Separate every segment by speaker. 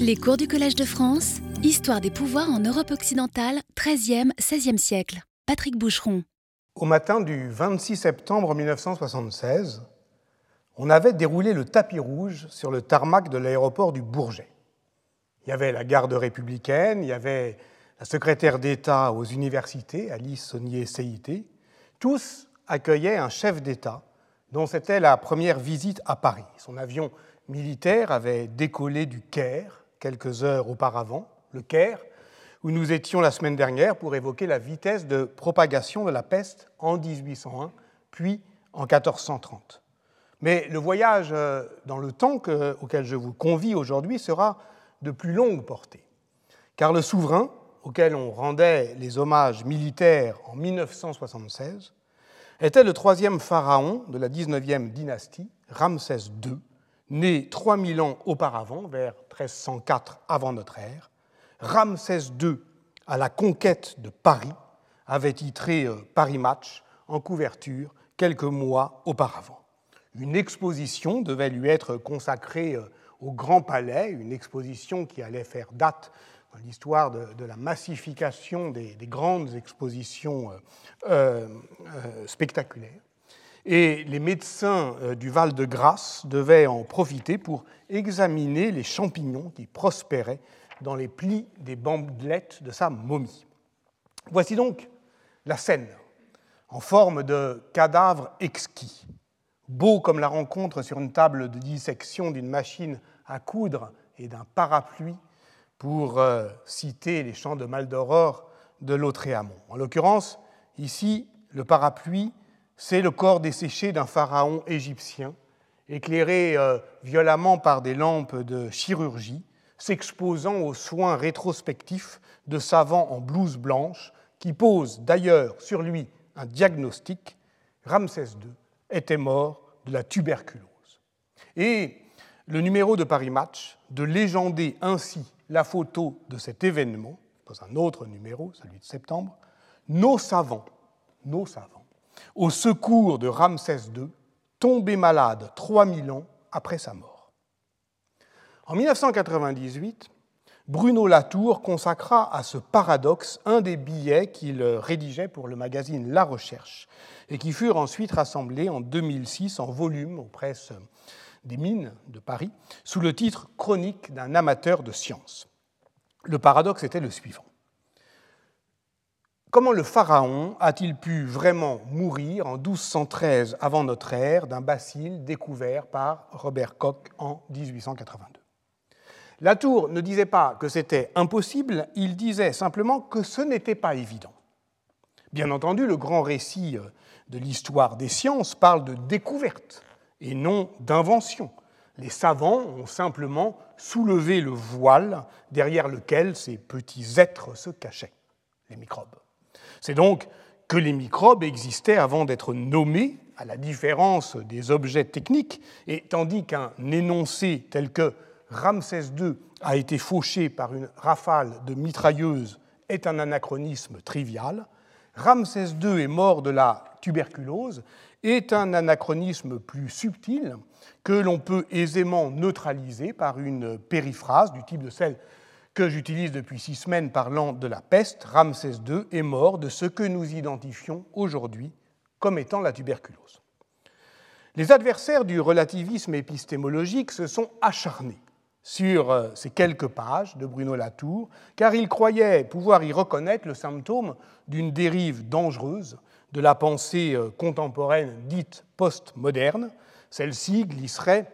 Speaker 1: Les cours du Collège de France, Histoire des pouvoirs en Europe occidentale, 13e, 16e siècle. Patrick Boucheron.
Speaker 2: Au matin du 26 septembre 1976, on avait déroulé le tapis rouge sur le tarmac de l'aéroport du Bourget. Il y avait la garde républicaine, il y avait la secrétaire d'État aux universités, Alice Saunier-Seité. Tous accueillaient un chef d'État dont c'était la première visite à Paris. Son avion militaire avait décollé du Caire quelques heures auparavant, le Caire, où nous étions la semaine dernière pour évoquer la vitesse de propagation de la peste en 1801, puis en 1430. Mais le voyage euh, dans le temps auquel je vous convie aujourd'hui sera de plus longue portée, car le souverain, auquel on rendait les hommages militaires en 1976, était le troisième pharaon de la 19e dynastie, Ramsès II, né 3000 ans auparavant, vers 1304 avant notre ère. Ramsès II, à la conquête de Paris, avait titré euh, Paris Match en couverture quelques mois auparavant. Une exposition devait lui être consacrée euh, au Grand Palais, une exposition qui allait faire date dans l'histoire de, la massification des, grandes expositions euh, spectaculaires. Et les médecins du Val-de-Grâce devaient en profiter pour examiner les champignons qui prospéraient dans les plis des bandelettes de sa momie. Voici donc la scène, en forme de cadavre exquis, beau comme la rencontre sur une table de dissection d'une machine à coudre et d'un parapluie, pour euh, citer les chants de Maldoror de Lautréamont. En l'occurrence, ici, le parapluie, c'est le corps desséché d'un pharaon égyptien, éclairé euh, violemment par des lampes de chirurgie, s'exposant aux soins rétrospectifs de savants en blouse blanche, qui posent d'ailleurs sur lui un diagnostic, Ramsès II était mort de la tuberculose. Et le numéro de Paris Match de légender ainsi la photo de cet événement, dans un autre numéro, celui de septembre, nos savants, nos savants, au secours de Ramsès II, tombé malade 3000 ans après sa mort. En 1998, Bruno Latour consacra à ce paradoxe un des billets qu'il rédigeait pour le magazine La Recherche et qui furent ensuite rassemblés en 2006 en volume aux presses des mines de Paris sous le titre Chronique d'un amateur de science. Le paradoxe était le suivant. Comment le pharaon a-t-il pu vraiment mourir en 1213 avant notre ère d'un bacille découvert par Robert Koch en 1882 Latour ne disait pas que c'était impossible, il disait simplement que ce n'était pas évident. Bien entendu, le grand récit euh, de l'histoire des sciences parle de découverte et non d'invention. Les savants ont simplement soulevé le voile derrière lequel ces petits êtres se cachaient, les microbes. C'est donc que les microbes existaient avant d'être nommés, à la différence des objets techniques, et tandis qu'un énoncé tel que Ramsès II a été fauché par une rafale de mitrailleuses est un anachronisme trivial. Ramsès II est mort de la tuberculose est un anachronisme plus subtil que l'on peut aisément neutraliser par une périphrase du type de celle que j'utilise depuis six semaines parlant de la peste. Ramsès II est mort de ce que nous identifions aujourd'hui comme étant la tuberculose. Les adversaires du relativisme épistémologique se sont acharnés sur euh, ces quelques pages de Bruno Latour, car il croyait pouvoir y reconnaître le symptôme d'une dérive dangereuse de la pensée euh, contemporaine dite postmoderne. Celle-ci glisserait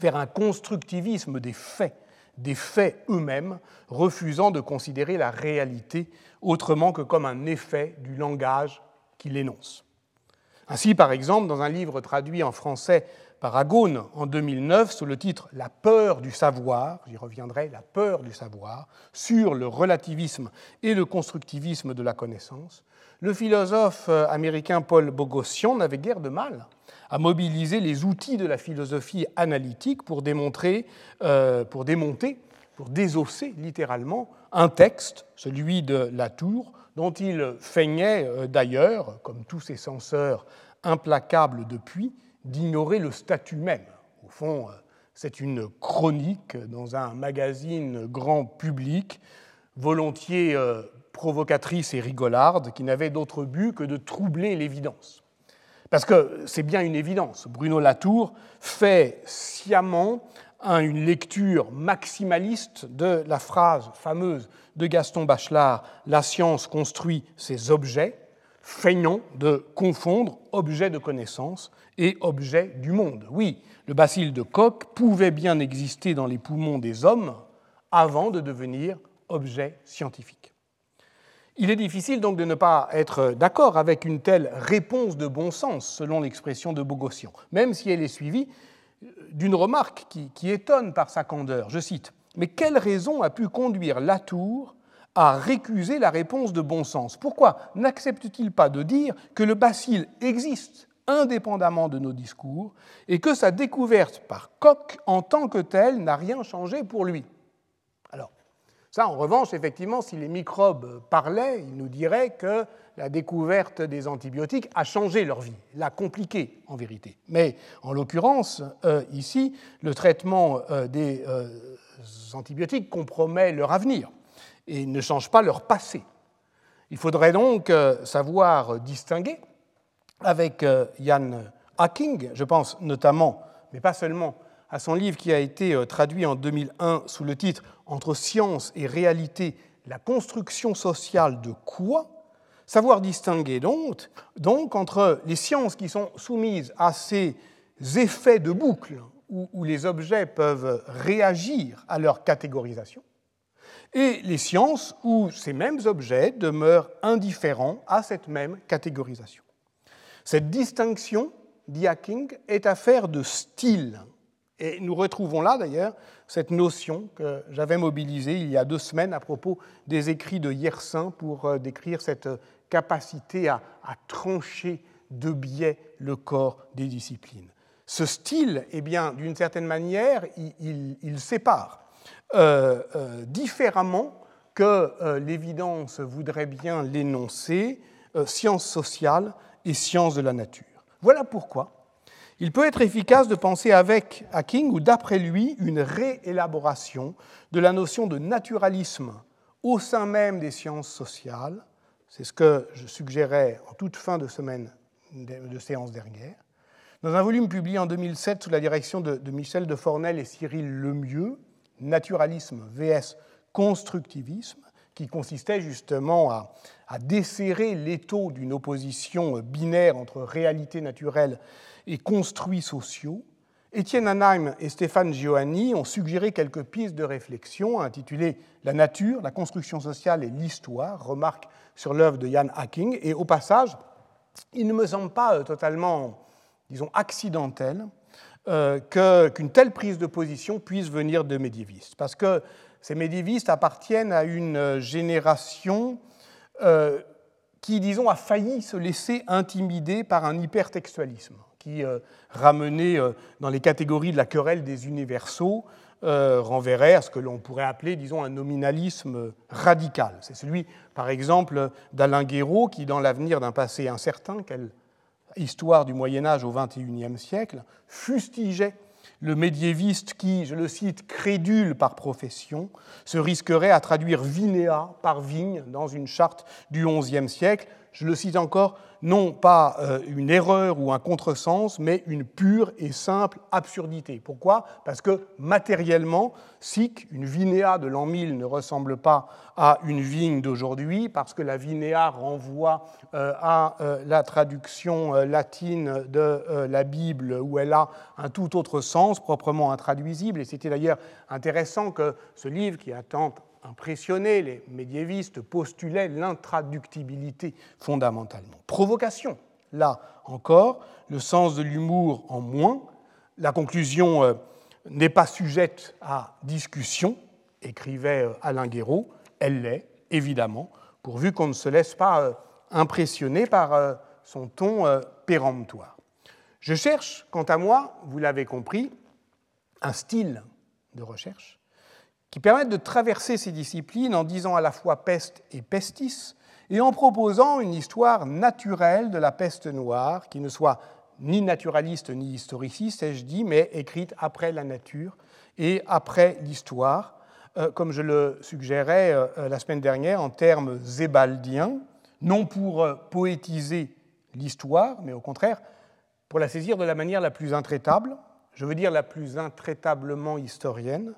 Speaker 2: vers un constructivisme des faits, des faits eux-mêmes, refusant de considérer la réalité autrement que comme un effet du langage qu'il énonce. Ainsi, par exemple, dans un livre traduit en français par Agone en 2009 sous le titre La peur du savoir, j'y reviendrai, La peur du savoir, sur le relativisme et le constructivisme de la connaissance, le philosophe euh, américain Paul Bogossian n'avait guère de mal à mobiliser les outils de la philosophie analytique pour démontrer, euh, pour démonter, pour désosser littéralement un texte, celui de Latour, dont il feignait euh, d'ailleurs, comme tous ses censeurs implacables depuis, d'ignorer le statut même. Au fond, C'est une chronique dans un magazine grand public, volontiers euh, provocatrice et rigolarde, qui n'avait d'autre but que de troubler l'évidence. Parce que c'est bien une évidence. Bruno Latour fait sciemment une lecture maximaliste de la phrase fameuse de Gaston Bachelard La science construit ses objets, feignant de confondre objet de connaissance et objet du monde. Oui, le bacille de Koch pouvait bien exister dans les poumons des hommes avant de devenir objet scientifique. Il est difficile donc de ne pas être d'accord avec une telle réponse de bon sens, selon l'expression de Bogossian, même si elle est suivie d'une remarque qui, étonne par sa candeur. Je cite Mais quelle raison a pu conduire Latour à récuser la réponse de bon sens. Pourquoi n'accepte-t-il pas de dire que le bacille existe indépendamment de nos discours et que sa découverte par Koch en tant que telle n'a rien changé pour lui? Alors, ça, en revanche, effectivement, si les microbes parlaient, ils nous diraient que la découverte des antibiotiques a changé leur vie, l'a compliqué en vérité. Mais en l'occurrence, euh, ici, le traitement euh, des euh, antibiotiques compromet leur avenir et ne change pas leur passé. Il faudrait donc savoir distinguer avec Jan Hacking, je pense notamment, mais pas seulement, à son livre qui a été traduit en 2001 sous le titre Entre science et réalité, la construction sociale de quoi Savoir distinguer donc, entre les sciences qui sont soumises à ces effets de boucle où les objets peuvent réagir à leur catégorisation, et les sciences où ces mêmes objets demeurent indifférents à cette même catégorisation. Cette distinction, dit Hacking, est affaire de style. Et nous retrouvons là d'ailleurs cette notion que j'avais mobilisée il y a deux semaines à propos des écrits de Yersin pour euh, décrire cette capacité à, trancher de biais le corps des disciplines. Ce style, eh bien, d'une certaine manière, il, sépare euh, euh, différemment que euh, l'évidence voudrait bien l'énoncer, sciences sociales et sciences de la nature. Voilà pourquoi il peut être efficace de penser avec Hacking ou d'après lui une réélaboration de la notion de naturalisme au sein même des sciences sociales, c'est ce que je suggérais en toute fin de semaine de séance dernière. Dans un volume publié en 2007 sous la direction de, Michel de Fornel et Cyril Lemieux, Naturalisme vs Constructivisme, qui consistait justement à, desserrer l'étau d'une opposition binaire entre réalité naturelle et construits sociaux, Étienne Anheim et Stéphane Giovanni ont suggéré quelques pistes de réflexion intitulées La nature, la construction sociale et l'histoire, remarque sur l'œuvre de Jan Hacking. Et au passage, il ne me semble pas euh, totalement, disons, accidentel euh, qu'une telle prise de position puisse venir de médiévistes. Parce que ces médiévistes appartiennent à une génération euh, qui, disons, a failli se laisser intimider par un hypertextualisme qui ramenait dans les catégories de la querelle des universaux euh, renverrait à ce que l'on pourrait appeler, disons, un nominalisme radical. C'est celui, par exemple, d'Alain Guéraud, qui, dans l'avenir d'un passé incertain, quelle histoire du Moyen Âge au XXIe siècle, fustigeait le médiéviste qui, je le cite, crédule par profession, se risquerait à traduire vinéa par vigne dans une charte du XIe siècle. Je le cite encore, non pas euh, une erreur ou un contresens, mais une pure et simple absurdité. Pourquoi? Parce que matériellement, sic, une vinéa de l'an 1000 ne ressemble pas à une vigne d'aujourd'hui, parce que la vinéa renvoie euh, à euh, la traduction latine de la Bible, où elle a un tout autre sens, proprement intraduisible. Et c'était d'ailleurs intéressant que ce livre, qui attend impressionnés, les médiévistes postulaient l'intraductibilité fondamentalement. Provocation, là encore, le sens de l'humour en moins, la conclusion euh, n'est pas sujette à discussion, écrivait euh, Alain Guéraud, elle l'est, évidemment, pourvu qu'on ne se laisse pas euh, impressionner par son ton péremptoire. Je cherche, quant à moi, vous l'avez compris, un style de recherche qui permettent de traverser ces disciplines en disant à la fois peste et pestis, et en proposant une histoire naturelle de la peste noire qui ne soit ni naturaliste ni historiciste, ai-je dit, mais écrite après la nature et après l'histoire, euh, comme je le suggérais euh, la semaine dernière, en termes zébaldiens, non pour poétiser l'histoire, mais au contraire pour la saisir de la manière la plus intraitable, je veux dire la plus intraitablement historienne,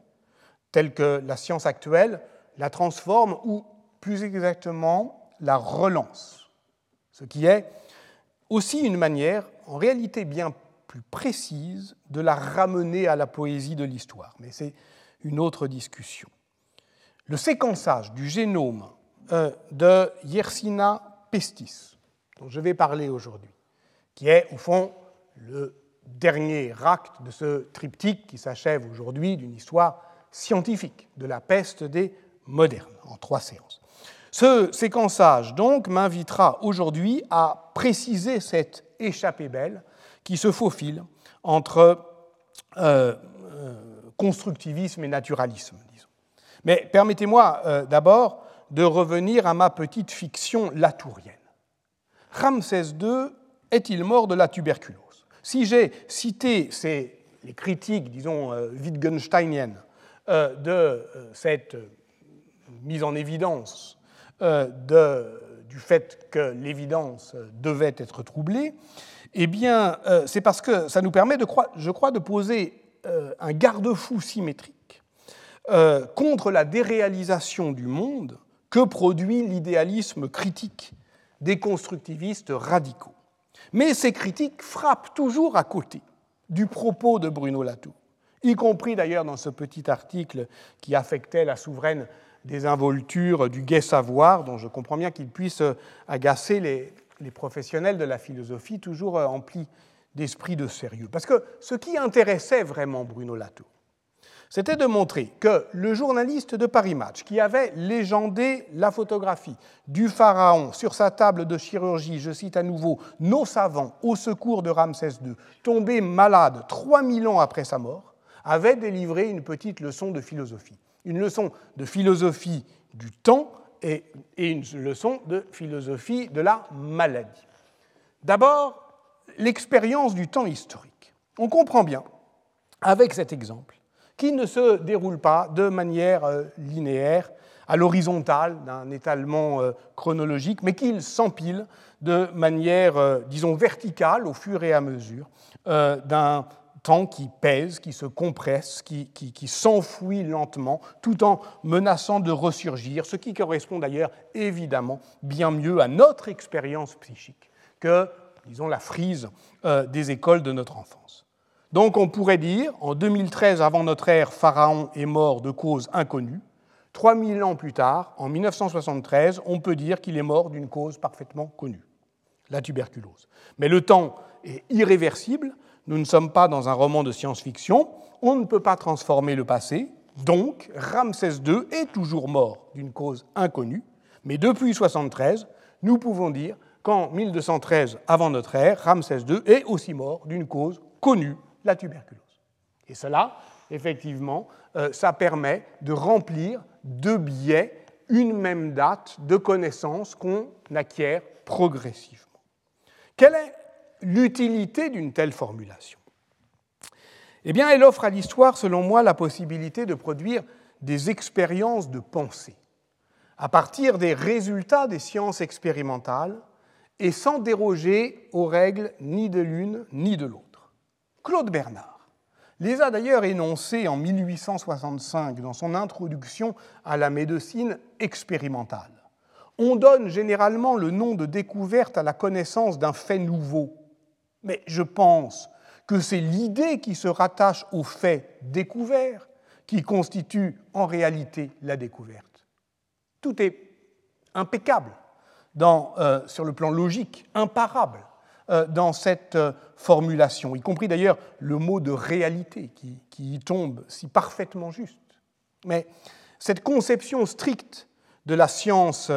Speaker 2: telle que la science actuelle la transforme ou plus exactement la relance, ce qui est aussi une manière, en réalité bien plus précise, de la ramener à la poésie de l'histoire. Mais c'est une autre discussion. Le séquençage du génome euh, de Yersina pestis, dont je vais parler aujourd'hui, qui est au fond le dernier acte de ce triptyque qui s'achève aujourd'hui d'une histoire scientifique de la peste des modernes, en trois séances. Ce séquençage, donc, m'invitera aujourd'hui à préciser cette échappée belle qui se faufile entre euh, euh, constructivisme et naturalisme, disons. Mais permettez-moi euh, d'abord de revenir à ma petite fiction latourienne. Ramsès II est-il mort de la tuberculose? Si j'ai cité les critiques, disons, Wittgensteiniennes de cette mise en évidence euh, de, du fait que l'évidence devait être troublée, eh euh, c'est parce que ça nous permet, je crois, de poser euh, un garde-fou symétrique contre la déréalisation du monde que produit l'idéalisme critique des constructivistes radicaux. Mais ces critiques frappent toujours à côté du propos de Bruno Latour, y compris d'ailleurs dans ce petit article qui affectait la souveraine des involtures du gai savoir, dont je comprends bien qu'il puisse agacer les, professionnels de la philosophie, toujours emplis d'esprit de sérieux. Parce que ce qui intéressait vraiment Bruno Latour, c'était de montrer que le journaliste de Paris Match, qui avait légendé la photographie du pharaon sur sa table de chirurgie, je cite à nouveau, nos savants au secours de Ramsès II, tombé malade 3000 ans après sa mort, avait délivré une petite leçon de philosophie une leçon de philosophie du temps et, une leçon de philosophie de la maladie. D'abord, l'expérience du temps historique. On comprend bien, avec cet exemple, qu'il ne se déroule pas de manière euh, linéaire, à l'horizontale d'un étalement euh, chronologique, mais qu'il s'empile de manière, euh, disons, verticale au fur et à mesure d'un temps qui pèse, qui se compresse, qui, s'enfouit lentement, tout en menaçant de ressurgir, ce qui correspond d'ailleurs évidemment bien mieux à notre expérience psychique que, disons, la frise euh, des écoles de notre enfance. Donc on pourrait dire, en 2013 avant notre ère, Pharaon est mort de cause inconnue. 3000 ans plus tard, en 1973, on peut dire qu'il est mort d'une cause parfaitement connue, la tuberculose. Mais le temps est irréversible, nous ne sommes pas dans un roman de science-fiction, on ne peut pas transformer le passé, donc Ramsès II est toujours mort d'une cause inconnue, mais depuis 73, nous pouvons dire qu'en 1213 avant notre ère, Ramsès II est aussi mort d'une cause connue, la tuberculose. Et cela, effectivement, euh, ça permet de remplir de biais une même date de connaissance qu'on acquiert progressivement. Quelle est l'utilité d'une telle formulation Eh bien, elle offre à l'histoire, selon moi, la possibilité de produire des expériences de pensée à partir des résultats des sciences expérimentales et sans déroger aux règles ni de l'une ni de l'autre. Claude Bernard les a d'ailleurs énoncées en 1865 dans son introduction à la médecine expérimentale. On donne généralement le nom de découverte à la connaissance d'un fait nouveau, mais je pense que c'est l'idée qui se rattache au fait découvert qui constitue en réalité la découverte. Tout est impeccable euh, sur le plan logique, imparable euh, dans cette euh, formulation, y compris d'ailleurs le mot de réalité qui, qui y tombe si parfaitement juste. Mais cette conception stricte de la science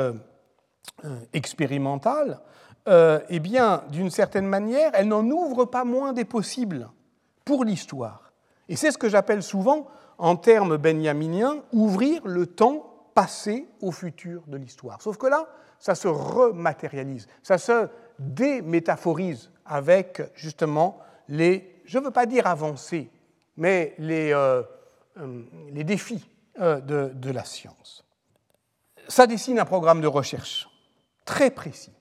Speaker 2: expérimentale euh, eh bien, d'une certaine manière, elle n'en ouvre pas moins des possibles pour l'histoire. Et c'est ce que j'appelle souvent, en termes benjaminiens, ouvrir le temps passé au futur de l'histoire. Sauf que là, ça se rematérialise, ça se démétaphorise avec justement les, je ne veux pas dire avancées, mais les, euh, euh, les défis de, de la science. Ça dessine un programme de recherche très précis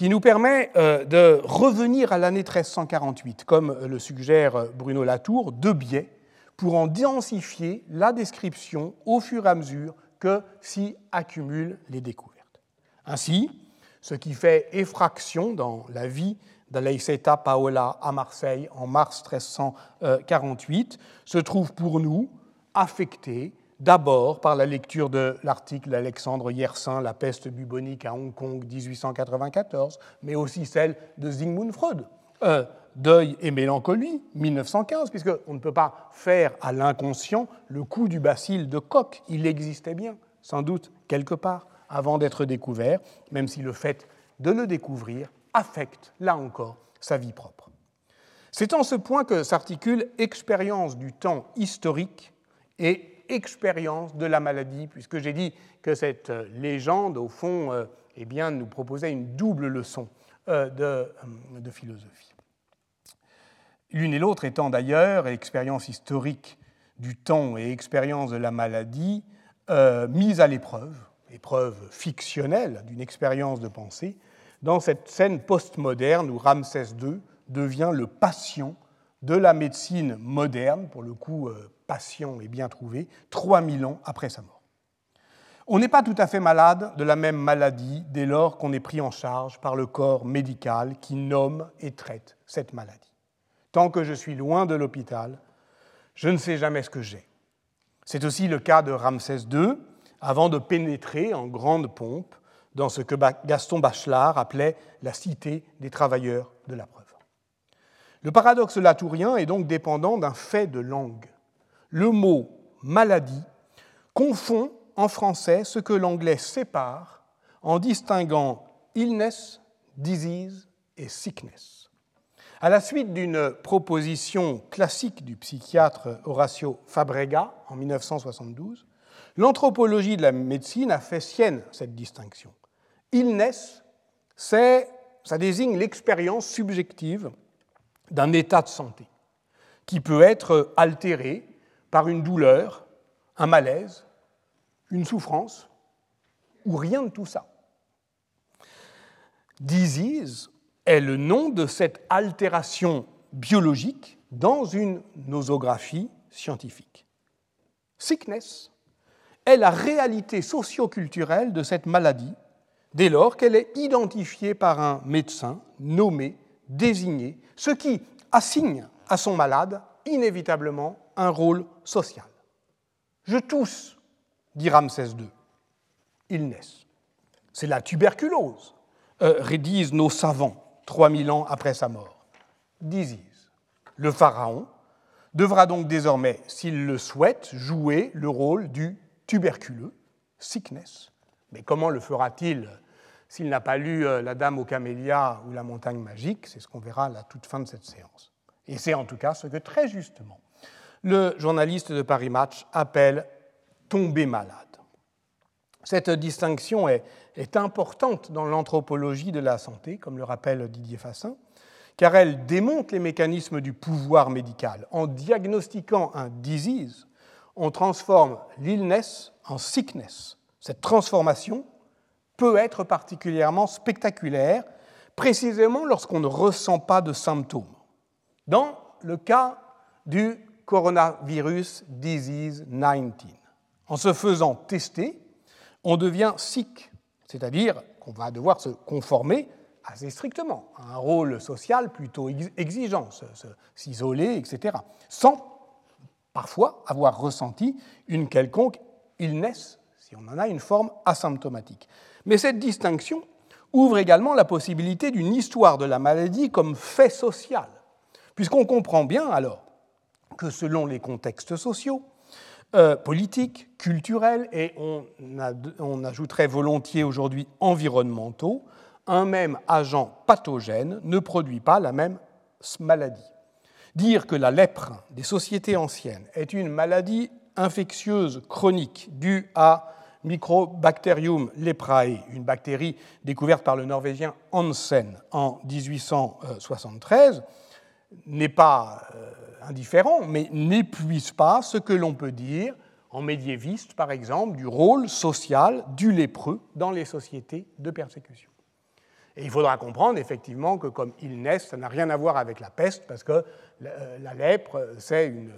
Speaker 2: qui nous permet de revenir à l'année 1348, comme le suggère Bruno Latour, de biais pour en densifier la description au fur et à mesure que s'y accumulent les découvertes. Ainsi, ce qui fait effraction dans la vie d'Alaïseta Paola à Marseille en mars 1348 se trouve pour nous affecté d'abord par la lecture de l'article d'Alexandre Yersin, La peste bubonique à Hong Kong 1894, mais aussi celle de Sigmund Freud, Deuil et mélancolie, 1915, puisqu'on ne peut pas faire à l'inconscient le coup du bacille de Koch. Il existait bien, sans doute, quelque part, avant d'être découvert, même si le fait de le découvrir affecte, là encore, sa vie propre. C'est en ce point que s'articule expérience du temps historique et expérience de la maladie, puisque j'ai dit que cette légende, au fond, euh, eh bien, nous proposait une double leçon euh, de philosophie. L'une et l'autre étant d'ailleurs expérience historique du temps et expérience de la maladie euh, mise à l'épreuve, épreuve fictionnelle d'une expérience de pensée, dans cette scène postmoderne où Ramsès II devient le patient de la médecine moderne, pour le coup patient et bien trouvé, 3000 ans après sa mort. On n'est pas tout à fait malade de la même maladie dès lors qu'on est pris en charge par le corps médical qui nomme et traite cette maladie. Tant que je suis loin de l'hôpital, je ne sais jamais ce que j'ai. C'est aussi le cas de Ramsès II, avant de pénétrer en grande pompe dans ce que Gaston Bachelard appelait la cité des travailleurs de la preuve. Le paradoxe latourien est donc dépendant d'un fait de langue. Le mot maladie confond en français ce que l'anglais sépare en distinguant illness, disease et sickness. À la suite d'une proposition classique du psychiatre Horacio Fabrega en 1972, l'anthropologie de la médecine a fait sienne cette distinction. Illness, ça désigne l'expérience subjective d'un état de santé qui peut être altéré par une douleur, un malaise, une souffrance ou rien de tout ça. Disease est le nom de cette altération biologique dans une nosographie scientifique. Sickness est la réalité socioculturelle de cette maladie dès lors qu'elle est identifiée par un médecin nommé, désigné, ce qui assigne à son malade inévitablement un rôle Je tousse, dit Ramsès II. Illness. C'est la tuberculose, euh, rédisent nos savants. 3000 ans après sa mort. D'Isis. Le pharaon devra donc désormais, s'il le souhaite, jouer le rôle du tuberculeux, sickness. Mais comment le fera-t-il s'il n'a pas lu euh, La Dame aux camélias ou La montagne magique? C'est ce qu'on verra à la toute fin de cette séance. Et c'est en tout cas ce que très justement le journaliste de Paris Match appelle tomber malade. Cette distinction est, importante dans l'anthropologie de la santé, comme le rappelle Didier Fassin, car elle démontre les mécanismes du pouvoir médical. En diagnostiquant un disease, on transforme l'illness en sickness. Cette transformation peut être particulièrement spectaculaire, précisément lorsqu'on ne ressent pas de symptômes. Dans le cas du coronavirus disease 19, en se faisant tester, on devient sick, c'est-à-dire qu'on va devoir se conformer assez strictement à un rôle social plutôt exigeant, s'isoler, etc., sans parfois avoir ressenti une quelconque illness, si on en a une forme asymptomatique. Mais cette distinction ouvre également la possibilité d'une histoire de la maladie comme fait social, puisqu'on comprend bien alors que selon les contextes sociaux, euh, politiques, culturels et on, ajouterait volontiers aujourd'hui environnementaux, un même agent pathogène ne produit pas la même maladie. Dire que la lèpre des sociétés anciennes est une maladie infectieuse chronique due à Microbacterium leprae, une bactérie découverte par le Norvégien Hansen en 1873, n'est pas euh, indifférent, mais n'épuise pas ce que l'on peut dire en médiéviste, par exemple, du rôle social du lépreux dans les sociétés de persécution. Et il faudra comprendre effectivement que comme il naissent, ça n'a rien à voir avec la peste, parce que euh, la lèpre, c'est une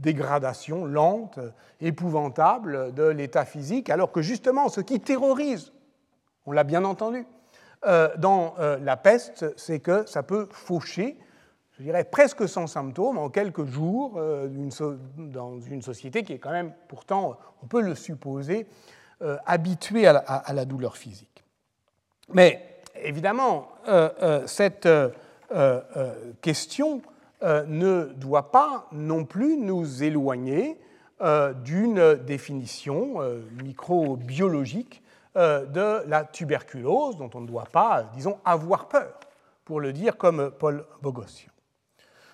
Speaker 2: dégradation lente, épouvantable de l'état physique, alors que justement ce qui terrorise, on l'a bien entendu, euh, dans euh, la peste, c'est que ça peut faucher, je dirais presque sans symptômes, en quelques jours, dans une société qui est quand même, pourtant, on peut le supposer, habituée à la douleur physique. Mais évidemment, euh, euh, cette euh, question ne doit pas non plus nous éloigner d'une définition microbiologique de la tuberculose dont on ne doit pas, disons, avoir peur, pour le dire comme Paul Bogossian.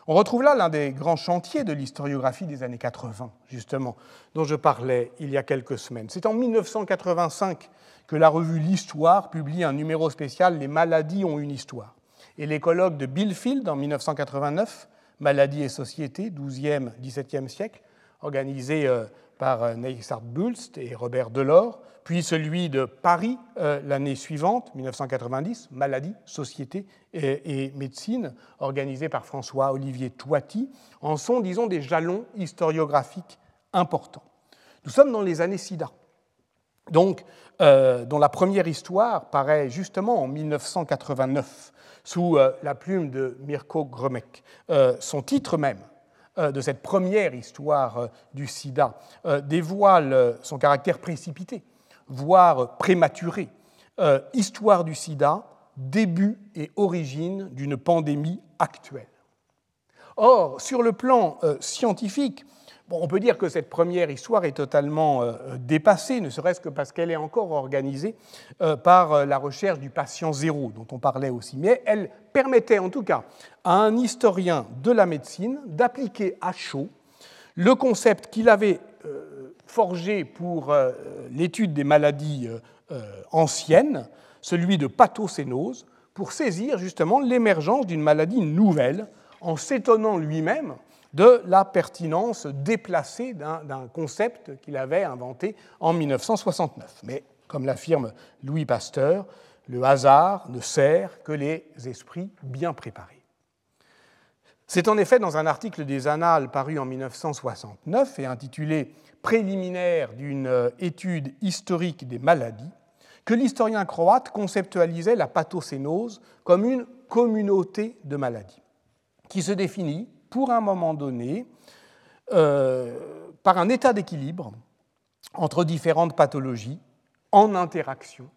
Speaker 2: On retrouve là l'un des grands chantiers de l'historiographie des années 80, justement, dont je parlais il y a quelques semaines. C'est en 1985 que la revue L'Histoire publie un numéro spécial Les maladies ont une histoire. Et les colloques de Billfield en 1989, Maladies et société, 12e, 17e siècle, organisés euh, par euh, Neissart Bulst et Robert Delors, puis celui de Paris euh, l'année suivante, 1990, Maladie, Société et, Médecine, organisé par François-Olivier Toiti, en sont, disons, des jalons historiographiques importants. Nous sommes dans les années SIDA donc, euh, dont la première histoire paraît justement en 1989 sous la plume de Mirko Gromek. Euh, son titre même de cette première histoire du sida dévoile son caractère précipité, voire prématuré. Histoire du sida, début et origine d'une pandémie actuelle. Or, sur le plan scientifique, on peut dire que cette première histoire est totalement euh, dépassée, ne serait-ce que parce qu'elle est encore organisée euh, par euh, la recherche du patient zéro, dont on parlait aussi. Mais elle permettait en tout cas à un historien de la médecine d'appliquer à chaud le concept qu'il avait forgé pour l'étude des maladies anciennes, celui de pathocénose, pour saisir justement l'émergence d'une maladie nouvelle, en s'étonnant lui-même de la pertinence déplacée d'un concept qu'il avait inventé en 1969. Mais, comme l'affirme Louis Pasteur, le hasard ne sert que les esprits bien préparés. C'est en effet dans un article des Annales paru en 1969 et intitulé Préliminaire d'une étude historique des maladies que l'historien croate conceptualisait la pathocénose comme une communauté de maladies qui se définit pour un moment donné euh, par un état d'équilibre entre différentes pathologies en interaction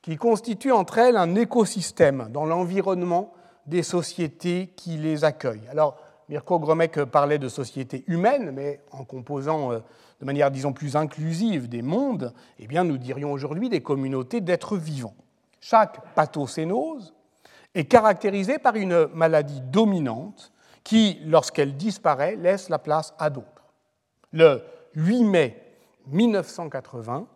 Speaker 2: qui constitue entre elles un écosystème dans l'environnement des sociétés qui les accueillent. Alors, Mirko Gromek parlait de sociétés humaines, mais en composant euh, de manière, disons, plus inclusive des mondes, eh bien, nous dirions aujourd'hui des communautés d'êtres vivants. Chaque pathocénose est caractérisée par une maladie dominante qui, lorsqu'elle disparaît, laisse la place à d'autres. Le 8 mai 1980,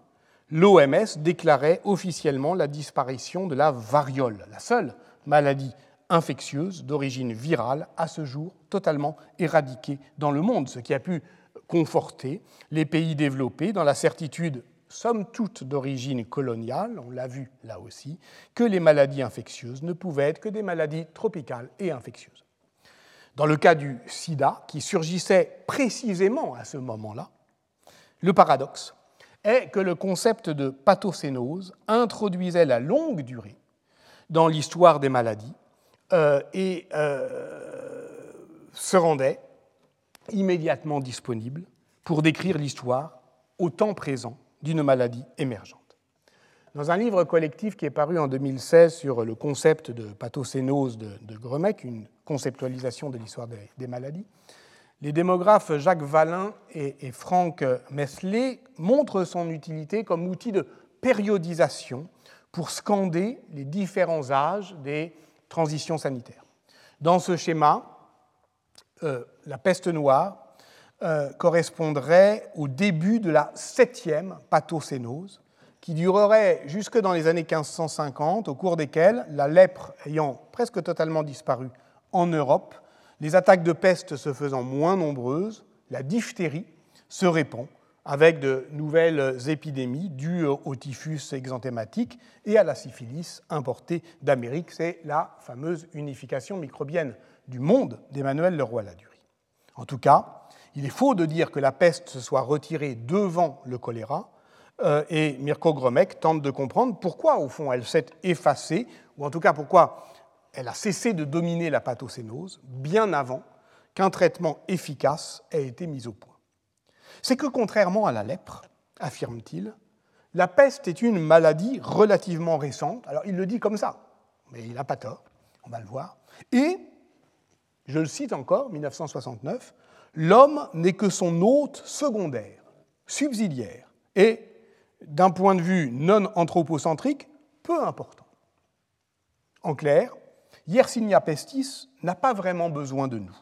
Speaker 2: l'OMS déclarait officiellement la disparition de la variole, la seule maladie infectieuse d'origine virale à ce jour totalement éradiquée dans le monde, ce qui a pu conforter les pays développés dans la certitude, somme toute d'origine coloniale, on l'a vu là aussi, que les maladies infectieuses ne pouvaient être que des maladies tropicales et infectieuses. Dans le cas du sida, qui surgissait précisément à ce moment-là, le paradoxe est que le concept de pathocénose introduisait la longue durée dans l'histoire des maladies euh, et euh, se rendait immédiatement disponible pour décrire l'histoire au temps présent d'une maladie émergente. Dans un livre collectif qui est paru en 2016 sur le concept de pathocénose de, de une conceptualisation de l'histoire des, maladies, les démographes Jacques Vallin et, Franck Mesley montrent son utilité comme outil de périodisation pour scander les différents âges des transitions sanitaires. Dans ce schéma, euh, la peste noire euh, correspondrait au début de la septième pathocénose, qui durerait jusque dans les années 1550, au cours desquelles, la lèpre ayant presque totalement disparu en Europe, les attaques de peste se faisant moins nombreuses, la diphtérie se répand avec de nouvelles épidémies dues au typhus exanthématique et à la syphilis importée d'Amérique. C'est la fameuse unification microbienne du monde d'Emmanuel Leroy-Ladurie. En tout cas, il est faux de dire que la peste se soit retirée devant le choléra, euh, et Mirko Gromek tente de comprendre pourquoi, au fond, elle s'est effacée, ou en tout cas pourquoi elle a cessé de dominer la pathocénose bien avant qu'un traitement efficace ait été mis au point. C'est que contrairement à la lèpre, affirme-t-il, la peste est une maladie relativement récente. Alors il le dit comme ça, mais il n'a pas tort, on va le voir. Et, je le cite encore, 1969, l'homme n'est que son hôte secondaire, subsidiaire, et, d'un point de vue non anthropocentrique, peu important. En clair, Yersinia pestis n'a pas vraiment besoin de nous.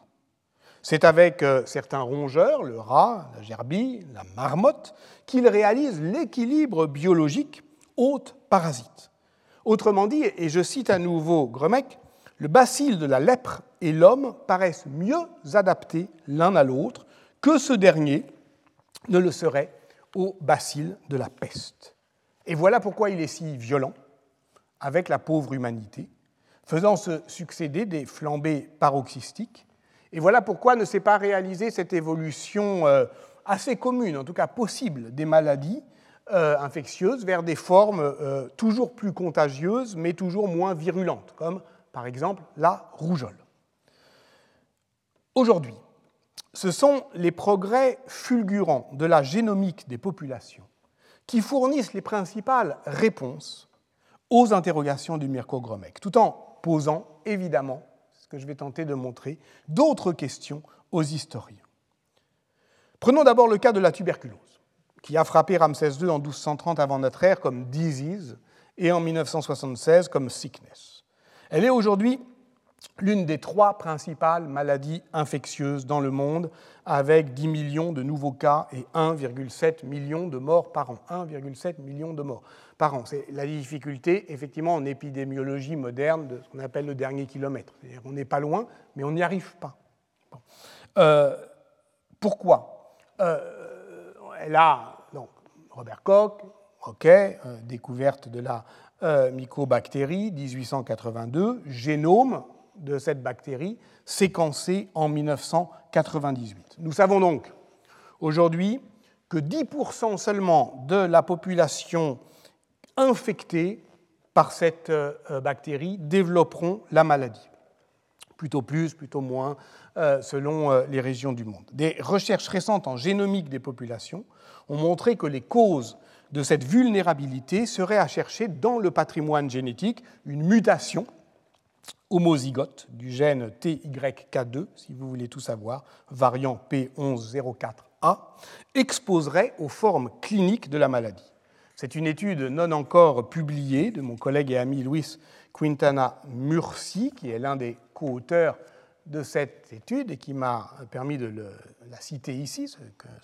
Speaker 2: C'est avec euh, certains rongeurs, le rat, la gerbille, la marmotte, qu'il réalise l'équilibre biologique hôte-parasite. Autrement dit, et je cite à nouveau Gromec, le bacille de la lèpre et l'homme paraissent mieux adaptés l'un à l'autre que ce dernier ne le serait au bacille de la peste. Et voilà pourquoi il est si violent avec la pauvre humanité, faisant se succéder des flambées paroxystiques. Et voilà pourquoi ne s'est pas réalisée cette évolution euh, assez commune, en tout cas possible, des maladies euh, infectieuses vers des formes euh, toujours plus contagieuses, mais toujours moins virulentes, comme par exemple la rougeole. Aujourd'hui, ce sont les progrès fulgurants de la génomique des populations qui fournissent les principales réponses aux interrogations du Mirko Gromek, tout en posant évidemment, ce que je vais tenter de montrer, d'autres questions aux historiens. Prenons d'abord le cas de la tuberculose, qui a frappé Ramsès II en 1230 avant notre ère comme disease et en 1976 comme sickness. Elle est aujourd'hui l'une des trois principales maladies infectieuses dans le monde, avec 10 millions de nouveaux cas et 1,7 million de morts par an. 1,7 million de morts par an. C'est la difficulté, effectivement, en épidémiologie moderne de ce qu'on appelle le dernier kilomètre. on n'est pas loin, mais on n'y arrive pas. Euh, pourquoi? Euh, Elle a, donc, Robert Koch, ok, euh, découverte de la mycobactérie, 1882, génome, de cette bactérie séquencée en 1998. Nous savons donc aujourd'hui que 10% seulement de la population infectée par cette euh, bactérie développeront la maladie. Plutôt plus, plutôt moins, euh, selon euh, les régions du monde. Des recherches récentes en génomique des populations ont montré que les causes de cette vulnérabilité seraient à chercher dans le patrimoine génétique, une mutation homozygote du gène TYK2, si vous voulez tout savoir, variant P1104A, exposerait aux formes cliniques de la maladie. C'est une étude non encore publiée de mon collègue et ami Luis Quintana Murci, qui est l'un des co-auteurs de cette étude et qui m'a permis de la citer ici, ce,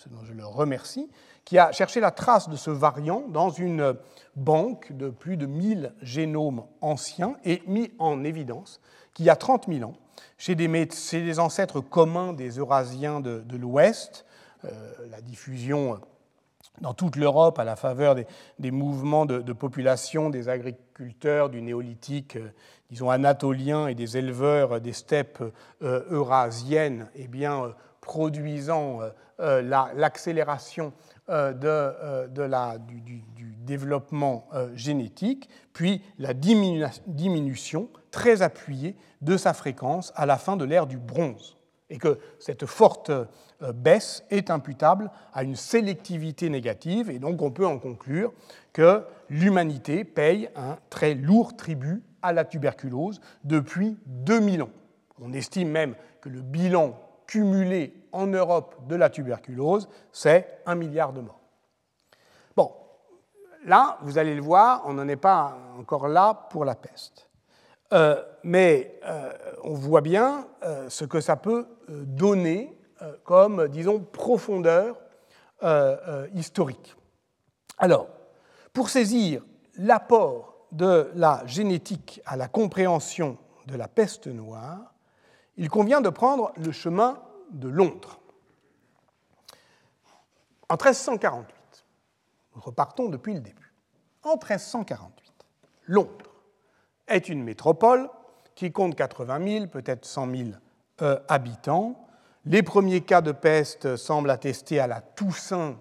Speaker 2: dont je le remercie, qui a cherché la trace de ce variant dans une banque de plus de 1000 génomes anciens et mis en évidence qu'il y a 30 000 ans, chez des, ancêtres communs des Eurasiens de, l'Ouest, euh, la diffusion dans toute l'Europe à la faveur des, mouvements de, population des agriculteurs du néolithique, euh, disons anatolien, et des éleveurs des steppes euh, eurasiennes, eh bien, produisant l'accélération de, du, développement génétique, puis la diminution très appuyée de sa fréquence à la fin de l'ère du bronze, et que cette forte euh, baisse est imputable à une sélectivité négative, et donc on peut en conclure que l'humanité paye un très lourd tribut à la tuberculose depuis 2000 ans. On estime même que le bilan cumulé en Europe de la tuberculose, c'est un milliard de morts. Bon, là, vous allez le voir, on n'en est pas encore là pour la peste. Euh, mais euh, on voit bien euh, ce que ça peut donner comme, disons, profondeur historique. Alors, pour saisir l'apport de la génétique à la compréhension de la peste noire, il convient de prendre le chemin de Londres. En 1348, nous repartons depuis le début. En 1348, Londres est une métropole qui compte 80 000, peut-être 100 000 euh, habitants. Les premiers cas de peste semblent attester à la Toussaint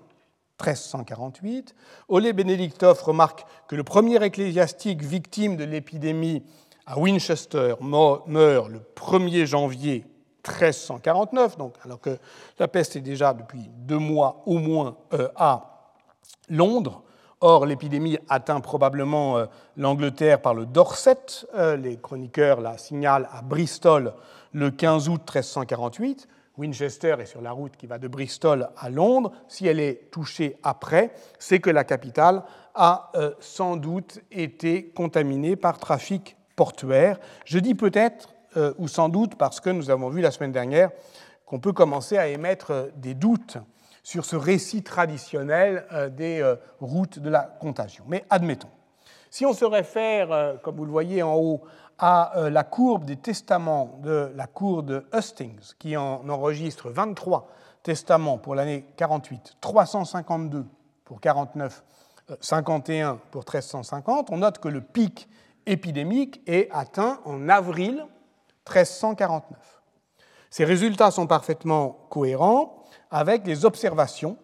Speaker 2: 1348. Olé Benediktov remarque que le premier ecclésiastique victime de l'épidémie à Winchester meurt le 1er janvier 1349, donc, alors que la peste est déjà depuis deux mois au moins euh, à Londres. Or, l'épidémie atteint probablement euh, l'Angleterre par le Dorset. Euh, les chroniqueurs la signalent à Bristol le 15 août 1348. Winchester est sur la route qui va de Bristol à Londres. Si elle est touchée après, c'est que la capitale a sans doute été contaminée par trafic portuaire. Je dis peut-être euh, ou sans doute parce que nous avons vu la semaine dernière qu'on peut commencer à émettre euh, des doutes sur ce récit traditionnel euh, des routes de la contagion. Mais admettons. Si on se réfère, comme vous le voyez en haut, à la courbe des testaments de la cour de Hustings, qui en enregistre 23 testaments pour l'année 48, 352 pour 49, 51 pour 1350, on note que le pic épidémique est atteint en avril 1349. Ces résultats sont parfaitement cohérents avec les observations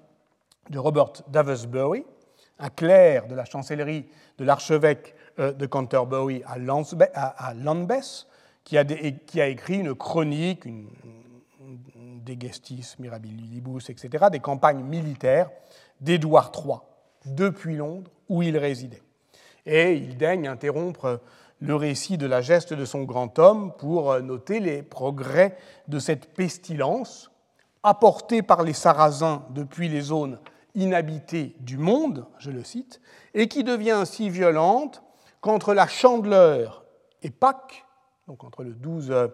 Speaker 2: de Robert Davesbury, un clerc de la chancellerie de l'archevêque euh, de Canterbury à Lambeth, qui a, écrit une chronique, une, des gestis mirabilibus, etc., des campagnes militaires d'Édouard III depuis Londres, où il résidait et il daigne interrompre le récit de la geste de son grand homme pour noter les progrès de cette pestilence apportée par les Sarrasins depuis les zones inhabitées du monde, je le cite, et qui devient si violente qu'entre la Chandeleur et Pâques, donc entre le, 12, euh,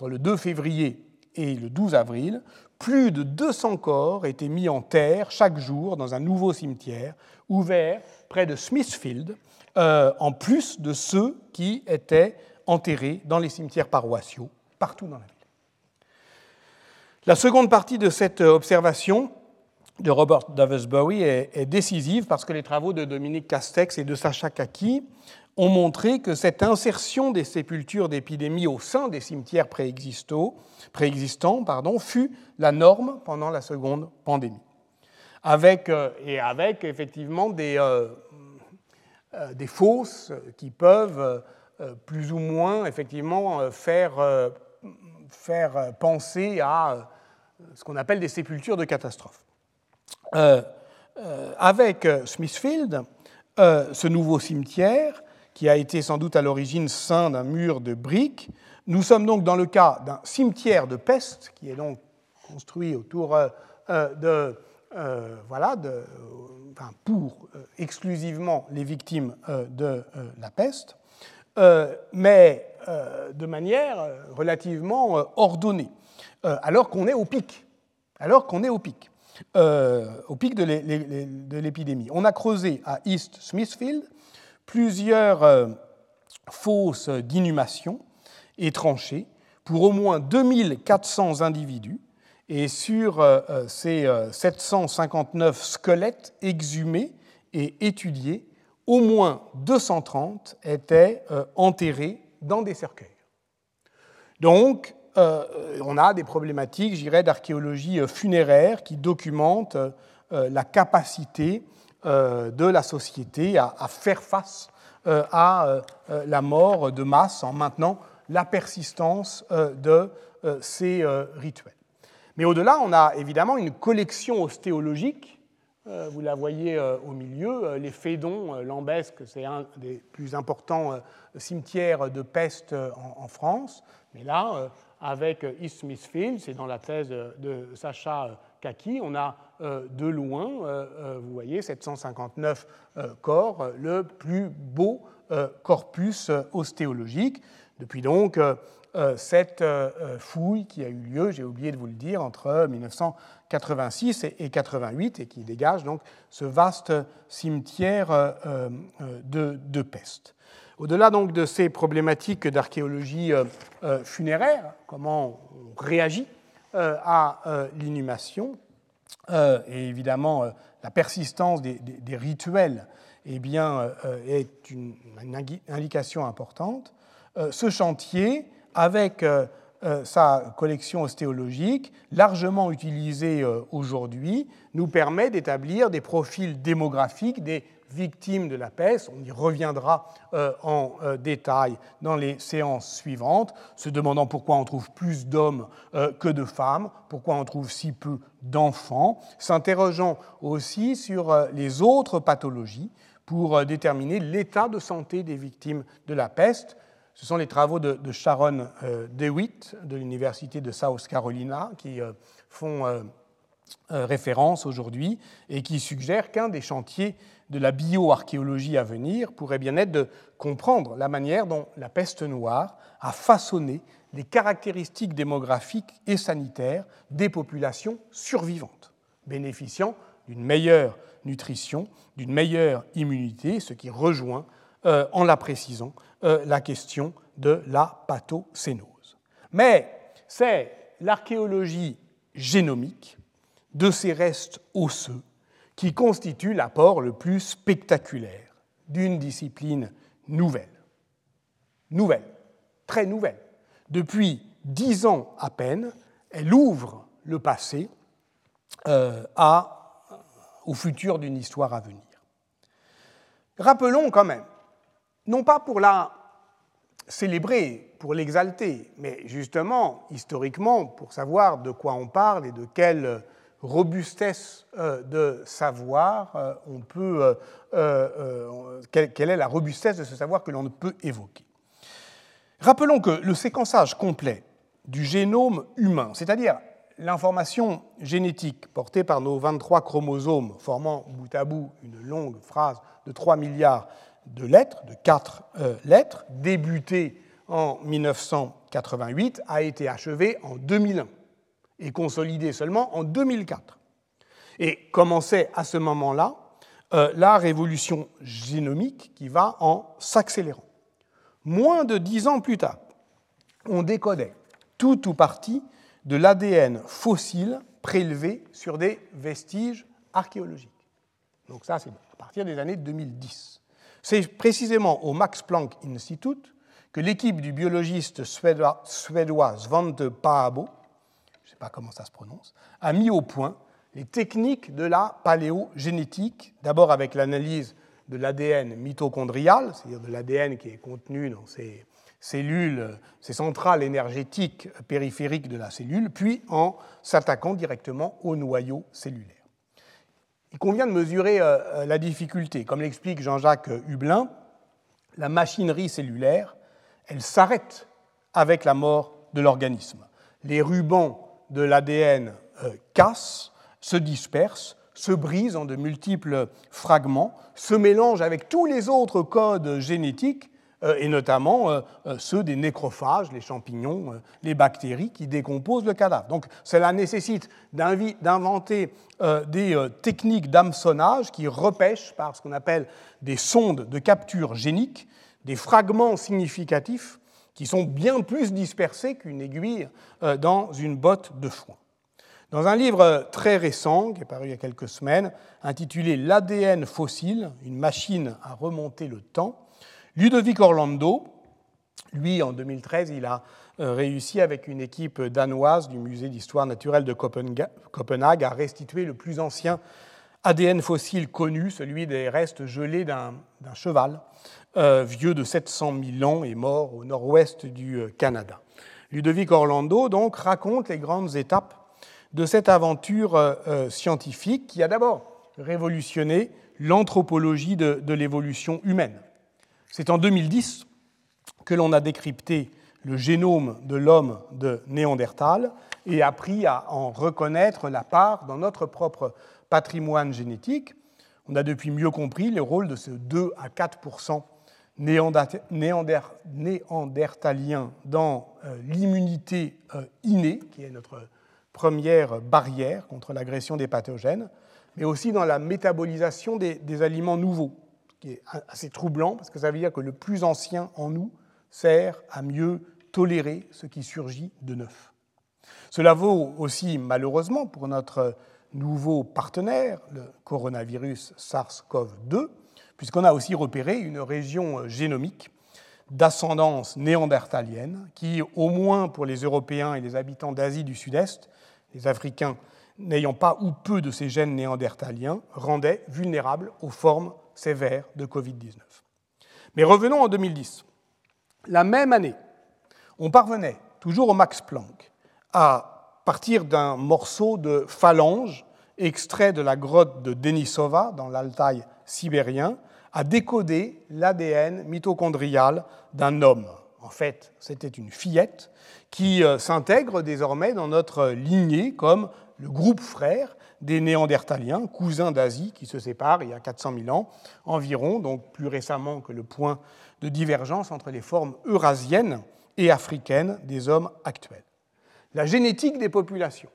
Speaker 2: 2 février et le 12 avril, plus de 200 corps étaient mis en terre chaque jour dans un nouveau cimetière ouvert près de Smithfield, euh, en plus de ceux qui étaient enterrés dans les cimetières paroissiaux partout dans la ville. La seconde partie de cette observation de Robert Davesbury est, décisive parce que les travaux de Dominique Castex et de Sacha Kaki ont montré que cette insertion des sépultures d'épidémie au sein des cimetières préexistants, fut la norme pendant la seconde pandémie. Avec, euh, et avec effectivement des, euh, des fosses qui peuvent plus ou moins effectivement faire, faire penser à ce qu'on appelle des sépultures de catastrophe. avec Smithfield, ce nouveau cimetière qui a été sans doute à l'origine ceint d'un mur de briques. Nous sommes donc dans le cas d'un cimetière de peste qui est donc construit autour euh, euh, de, euh, voilà, enfin, pour exclusivement les victimes de la peste, mais de manière relativement ordonnée, alors qu'on est au pic, alors qu'on est au pic, au pic de l'épidémie. On a creusé à East Smithfield plusieurs euh, fosses d'inhumation et tranchées pour au moins 2400 individus. Et sur euh, euh, ces 759 squelettes exhumés et étudiés, au moins 230 étaient enterrés dans des cercueils. Donc, on a des problématiques, j'irais, d'archéologie funéraire qui documentent la capacité euh, de la société à, faire face euh, à euh, la mort de masse en maintenant la persistance de ces rituels. Mais au-delà, on a évidemment une collection ostéologique. Vous la voyez au milieu, les Fédons, Lambesque, c'est un des plus importants cimetières de peste en France. Mais là, avec East Smithfield, c'est dans la thèse de Sacha Kaki, on a euh, de loin, euh, euh, vous voyez, 759 corps, le plus beau corpus ostéologique. Depuis donc cette fouille qui a eu lieu, j'ai oublié de vous le dire, entre 1986 et 88 et qui dégage donc ce vaste cimetière de, peste. Au-delà donc de ces problématiques d'archéologie funéraire, comment on réagit à l'inhumation, et évidemment la persistance des, rituels eh bien, euh, est une, indication importante. Euh, ce chantier, avec euh, sa collection ostéologique, largement utilisée aujourd'hui, nous permet d'établir des profils démographiques des victimes de la peste. On y reviendra en détail dans les séances suivantes, se demandant pourquoi on trouve plus d'hommes que de femmes, pourquoi on trouve si peu d'enfants, s'interrogeant aussi sur les autres pathologies pour euh, déterminer l'état de santé des victimes de la peste. Ce sont les travaux de, Sharon euh, DeWitt de l'Université de South Carolina qui euh, font référence aujourd'hui et qui suggèrent qu'un des chantiers de la bioarchéologie à venir pourrait bien être de comprendre la manière dont la peste noire a façonné les caractéristiques démographiques et sanitaires des populations survivantes, bénéficiant d'une meilleure nutrition, d'une meilleure immunité, ce qui rejoint, euh, en la précisant, euh, la question de la pathocénose. Mais c'est l'archéologie génomique de ces restes osseux qui constitue l'apport le plus spectaculaire d'une discipline nouvelle. Nouvelle, très nouvelle. Depuis dix ans à peine, elle ouvre le passé euh, au futur d'une histoire à venir. Rappelons quand même, non pas pour la célébrer, pour l'exalter, mais justement, historiquement, pour savoir de quoi on parle et de quelle robustesse euh, de savoir euh, on peut, euh, quelle est la robustesse de ce savoir que l'on ne peut évoquer. Rappelons que le séquençage complet du génome humain, c'est-à-dire l'information génétique portée par nos 23 chromosomes formant bout à bout une longue phrase de 3 milliards de lettres, de 4 euh, lettres, débutée en 1988, a été achevée en 2001 et consolidée seulement en 2004. Et commençait à ce moment-là euh, la révolution génomique qui va en s'accélérant. Moins de dix ans plus tard, on décodait tout ou partie de l'ADN fossile prélevé sur des vestiges archéologiques. Donc ça, c'est à partir des années 2010. C'est précisément au Max Planck Institute que l'équipe du biologiste suédois, Svante Paabo, je ne sais pas comment ça se prononce, a mis au point les techniques de la paléogénétique, d'abord avec l'analyse de l'ADN mitochondrial, c'est-à-dire de l'ADN qui est contenu dans ces cellules, ces centrales énergétiques périphériques de la cellule, puis en s'attaquant directement au noyau cellulaire. Il convient de mesurer euh, euh, la difficulté. Comme l'explique Jean-Jacques Hublin, la machinerie cellulaire, elle s'arrête avec la mort de l'organisme. Les rubans de l'ADN euh, cassent, se dispersent, se brisent en de multiples fragments, se mélangent avec tous les autres codes génétiques euh, et notamment euh, euh, ceux des nécrophages, les champignons, les bactéries qui décomposent le cadavre. Donc cela nécessite d'inventer des techniques d'hameçonnage qui repêchent par ce qu'on appelle des sondes de capture génique des fragments significatifs qui sont bien plus dispersés qu'une aiguille dans une botte de foin. Dans un livre très récent, qui est paru il y a quelques semaines, intitulé L'ADN fossile, une machine à remonter le temps, Ludovic Orlando, lui, en 2013, il a euh, réussi avec une équipe danoise du Musée d'histoire naturelle de Copenhague à restituer le plus ancien ADN fossile connu, celui des restes gelés d'un cheval euh, vieux de 700 000 ans et mort au nord-ouest du euh, Canada. Ludovic Orlando donc raconte les grandes étapes de cette aventure scientifique qui a d'abord révolutionné l'anthropologie de l'évolution humaine. C'est en 2010 que l'on a décrypté le génome de l'homme de Néandertal et appris à en reconnaître la part dans notre propre patrimoine génétique. On a depuis mieux compris le rôle de ces 2 à 4% néandertalien dans euh, l'immunité euh, innée, qui est notre première barrière contre l'agression des pathogènes, mais aussi dans la métabolisation des, aliments nouveaux, qui est assez troublant, parce que ça veut dire que le plus ancien en nous sert à mieux tolérer ce qui surgit de neuf. Cela vaut aussi malheureusement pour notre nouveau partenaire, le coronavirus SARS-CoV-2, puisqu'on a aussi repéré une région génomique d'ascendance néandertalienne qui, au moins pour les Européens et les habitants d'Asie du Sud-Est, les Africains n'ayant pas ou peu de ces gènes néandertaliens, rendait vulnérables aux formes sévères de Covid-19. Mais revenons en 2010. La même année, on parvenait, toujours au Max Planck, à partir d'un morceau de phalange extrait de la grotte de Denisova dans l'Altaï sibérien, à décoder l'ADN mitochondrial d'un homme. En fait, c'était une fillette qui euh, s'intègre désormais dans notre lignée comme le groupe frère des Néandertaliens, cousins d'Asie, qui se séparent il y a 400 000 ans environ, donc plus récemment que le point de divergence entre les formes eurasiennes et africaines des hommes actuels. La génétique des populations,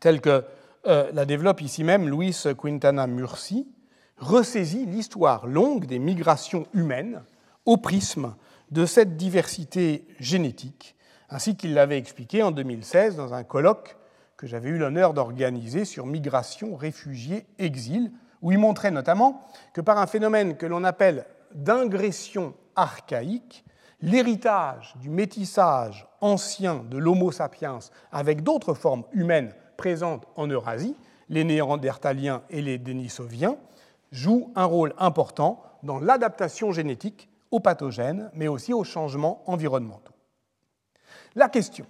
Speaker 2: telle que euh, la développe ici même Luis Quintana Murci, ressaisit l'histoire longue des migrations humaines au prisme de cette diversité génétique, ainsi qu'il l'avait expliqué en 2016 dans un colloque que j'avais eu l'honneur d'organiser sur migration, réfugiés, exil, où il montrait notamment que par un phénomène que l'on appelle d'ingression archaïque, l'héritage du métissage ancien de l'Homo sapiens avec d'autres formes humaines présentes en Eurasie, les Néandertaliens et les Denisoviens, joue un rôle important dans l'adaptation génétique aux pathogènes, mais aussi aux changements environnementaux. La question,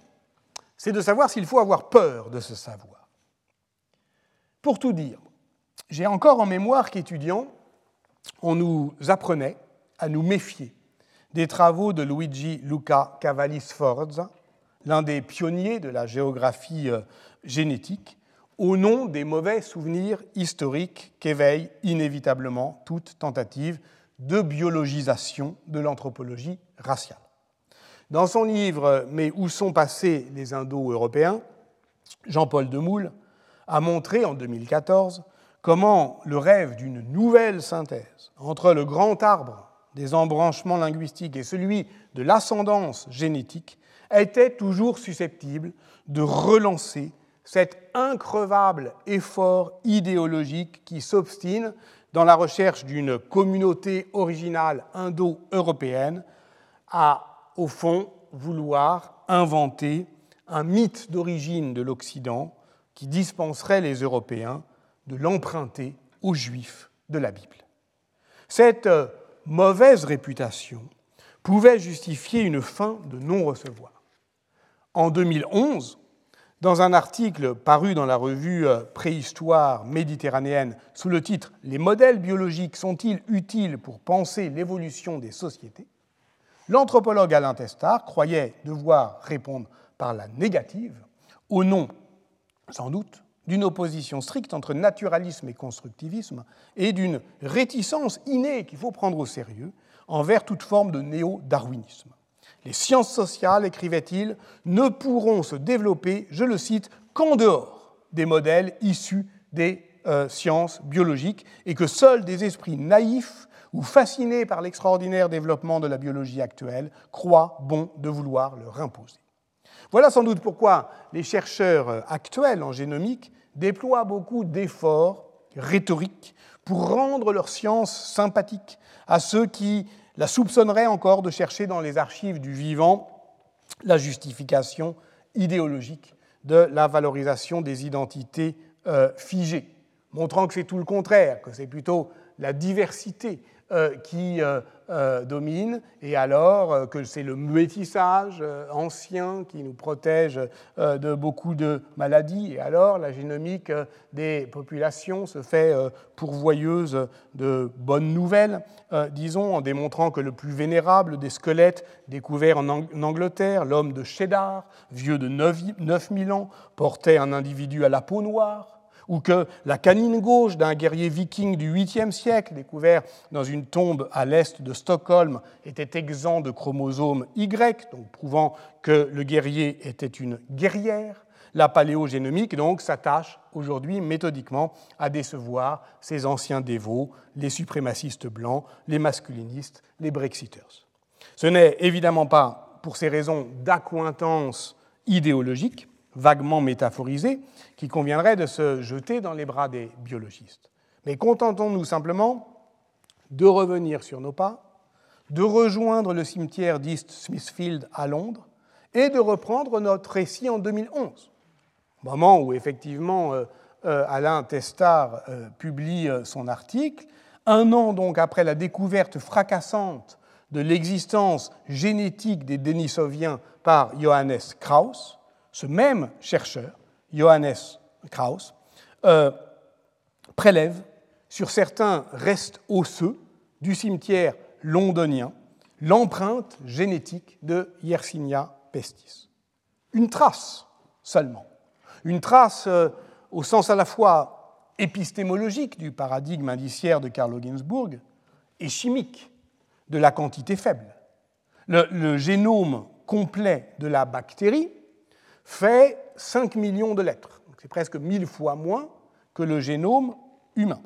Speaker 2: c'est de savoir s'il faut avoir peur de ce savoir. Pour tout dire, j'ai encore en mémoire qu'étudiant, on nous apprenait à nous méfier des travaux de Luigi Luca Cavalli Sforza, l'un des pionniers de la géographie euh, génétique, au nom des mauvais souvenirs historiques qu'éveille inévitablement toute tentative de biologisation de l'anthropologie raciale. Dans son livre Mais où sont passés les Indo-Européens Jean-Paul Demoule a montré en 2014 comment le rêve d'une nouvelle synthèse entre le grand arbre des embranchements linguistiques et celui de l'ascendance génétique était toujours susceptible de relancer cet increvable effort idéologique qui s'obstine dans la recherche d'une communauté originale indo-européenne à, au fond, vouloir inventer un mythe d'origine de l'Occident qui dispenserait les Européens de l'emprunter aux Juifs de la Bible. Cette mauvaise réputation pouvait justifier une fin de non-recevoir. En 2011, dans un article paru dans la revue euh, Préhistoire méditerranéenne sous le titre Les modèles biologiques sont-ils utiles pour penser l'évolution des sociétés? L'anthropologue Alain Testard croyait devoir répondre par la négative, au nom, sans doute, d'une opposition stricte entre naturalisme et constructivisme et d'une réticence innée qu'il faut prendre au sérieux envers toute forme de néo-darwinisme. Les sciences sociales, écrivait-il, ne pourront se développer, je le cite, qu'en dehors des modèles issus des euh, sciences biologiques et que seuls des esprits naïfs ou fascinés par l'extraordinaire développement de la biologie actuelle croient bon de vouloir leur imposer. Voilà sans doute pourquoi les chercheurs actuels en génomique déploient beaucoup d'efforts rhétoriques pour rendre leur science sympathique à ceux qui la soupçonnerait encore de chercher dans les archives du vivant la justification idéologique de la valorisation des identités euh, figées, montrant que c'est tout le contraire, que c'est plutôt la diversité qui euh, euh, domine, et alors que c'est le métissage ancien qui nous protège de beaucoup de maladies, et alors la génomique des populations se fait pourvoyeuse de bonnes nouvelles, disons, en démontrant que le plus vénérable des squelettes découverts en, Angleterre, l'homme de Cheddar, vieux de 9000 ans, portait un individu à la peau noire ou que la canine gauche d'un guerrier viking du 8e siècle, découvert dans une tombe à l'est de Stockholm, était exempt de chromosome Y, donc prouvant que le guerrier était une guerrière. La paléogénomique donc s'attache aujourd'hui méthodiquement à décevoir ces anciens dévots, les suprémacistes blancs, les masculinistes, les brexiteurs. Ce n'est évidemment pas pour ces raisons d'accointance idéologique, vaguement métaphorisée, qui conviendrait de se jeter dans les bras des biologistes. Mais contentons-nous simplement de revenir sur nos pas, de rejoindre le cimetière d'East Smithfield à Londres et de reprendre notre récit en 2011, moment où effectivement euh, euh, Alain Testard euh, publie son article, un an donc après la découverte fracassante de l'existence génétique des Denisoviens par Johannes Krauss, ce même chercheur, Johannes Krauss, euh, prélève sur certains restes osseux du cimetière londonien l'empreinte génétique de Yersinia pestis. Une trace seulement. Une trace euh, au sens à la fois épistémologique du paradigme indiciaire de Carlo Ginzburg et chimique de la quantité faible. Le, génome complet de la bactérie fait 5 millions de lettres. C'est presque 1000 fois moins que le génome humain.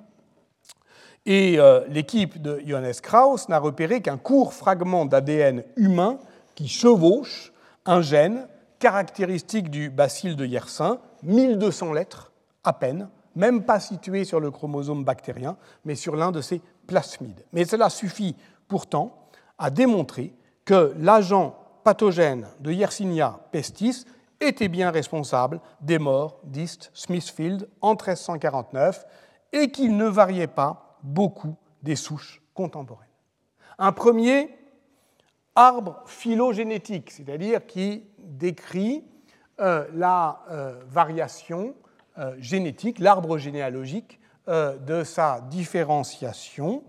Speaker 2: Et euh, l'équipe de Johannes Krauss n'a repéré qu'un court fragment d'ADN humain qui chevauche un gène caractéristique du bacille de Yersin, 1200 lettres à peine, même pas situé sur le chromosome bactérien, mais sur l'un de ses plasmides. Mais cela suffit pourtant à démontrer que l'agent pathogène de Yersinia pestis était bien responsable des morts d'East Smithfield en 1349 et qu'il ne variait pas beaucoup des souches contemporaines. Un premier arbre phylogénétique, c'est-à-dire qui décrit euh, la euh, variation euh, génétique, l'arbre généalogique de sa différenciation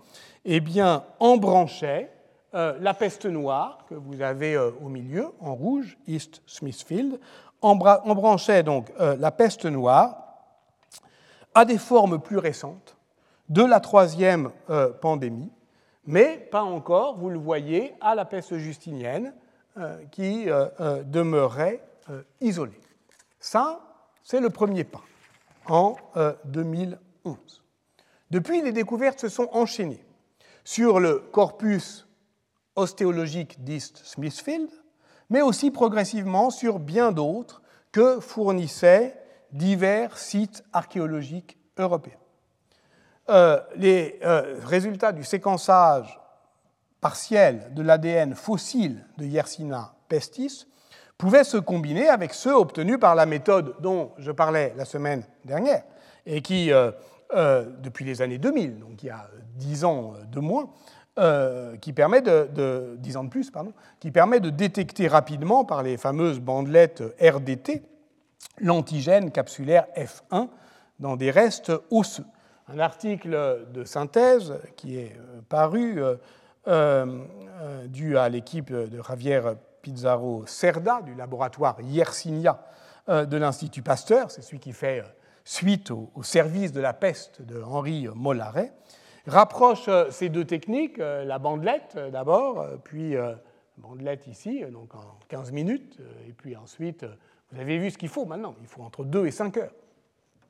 Speaker 2: eh bien, embranchait euh, la peste noire, que vous avez euh, au milieu, en rouge, East Smithfield, embranchait donc euh, la peste noire à des formes plus récentes de la troisième pandémie, mais pas encore, vous le voyez, à la peste justinienne, qui demeurait isolée. Ça, c'est le premier pas, en 2011. Depuis, les découvertes se sont enchaînées sur le corpus ostéologique d'East Smithfield, mais aussi progressivement sur bien d'autres que fournissaient divers sites archéologiques européens. Euh, les euh, résultats du séquençage partiel de l'ADN fossile de Yersinia pestis pouvaient se combiner avec ceux obtenus par la méthode dont je parlais la semaine dernière et qui, euh, depuis les années 2000, donc il y a 10 ans de moins, euh, qui permet de, 10 ans de plus, pardon, qui permet de détecter rapidement par les fameuses bandelettes RDT l'antigène capsulaire F1 dans des restes osseux. Un article de synthèse qui est euh, paru euh, dû à l'équipe de Javier Pizarro Cerda du laboratoire Yersinia de l'Institut Pasteur, c'est celui qui fait suite au, service de la peste de Henri Mollaret, rapproche euh, ces deux techniques, euh, la bandelette euh, d'abord, puis bandelette ici, donc en 15 minutes, et puis ensuite, vous avez vu ce qu'il faut maintenant, il faut entre 2 et 5 heures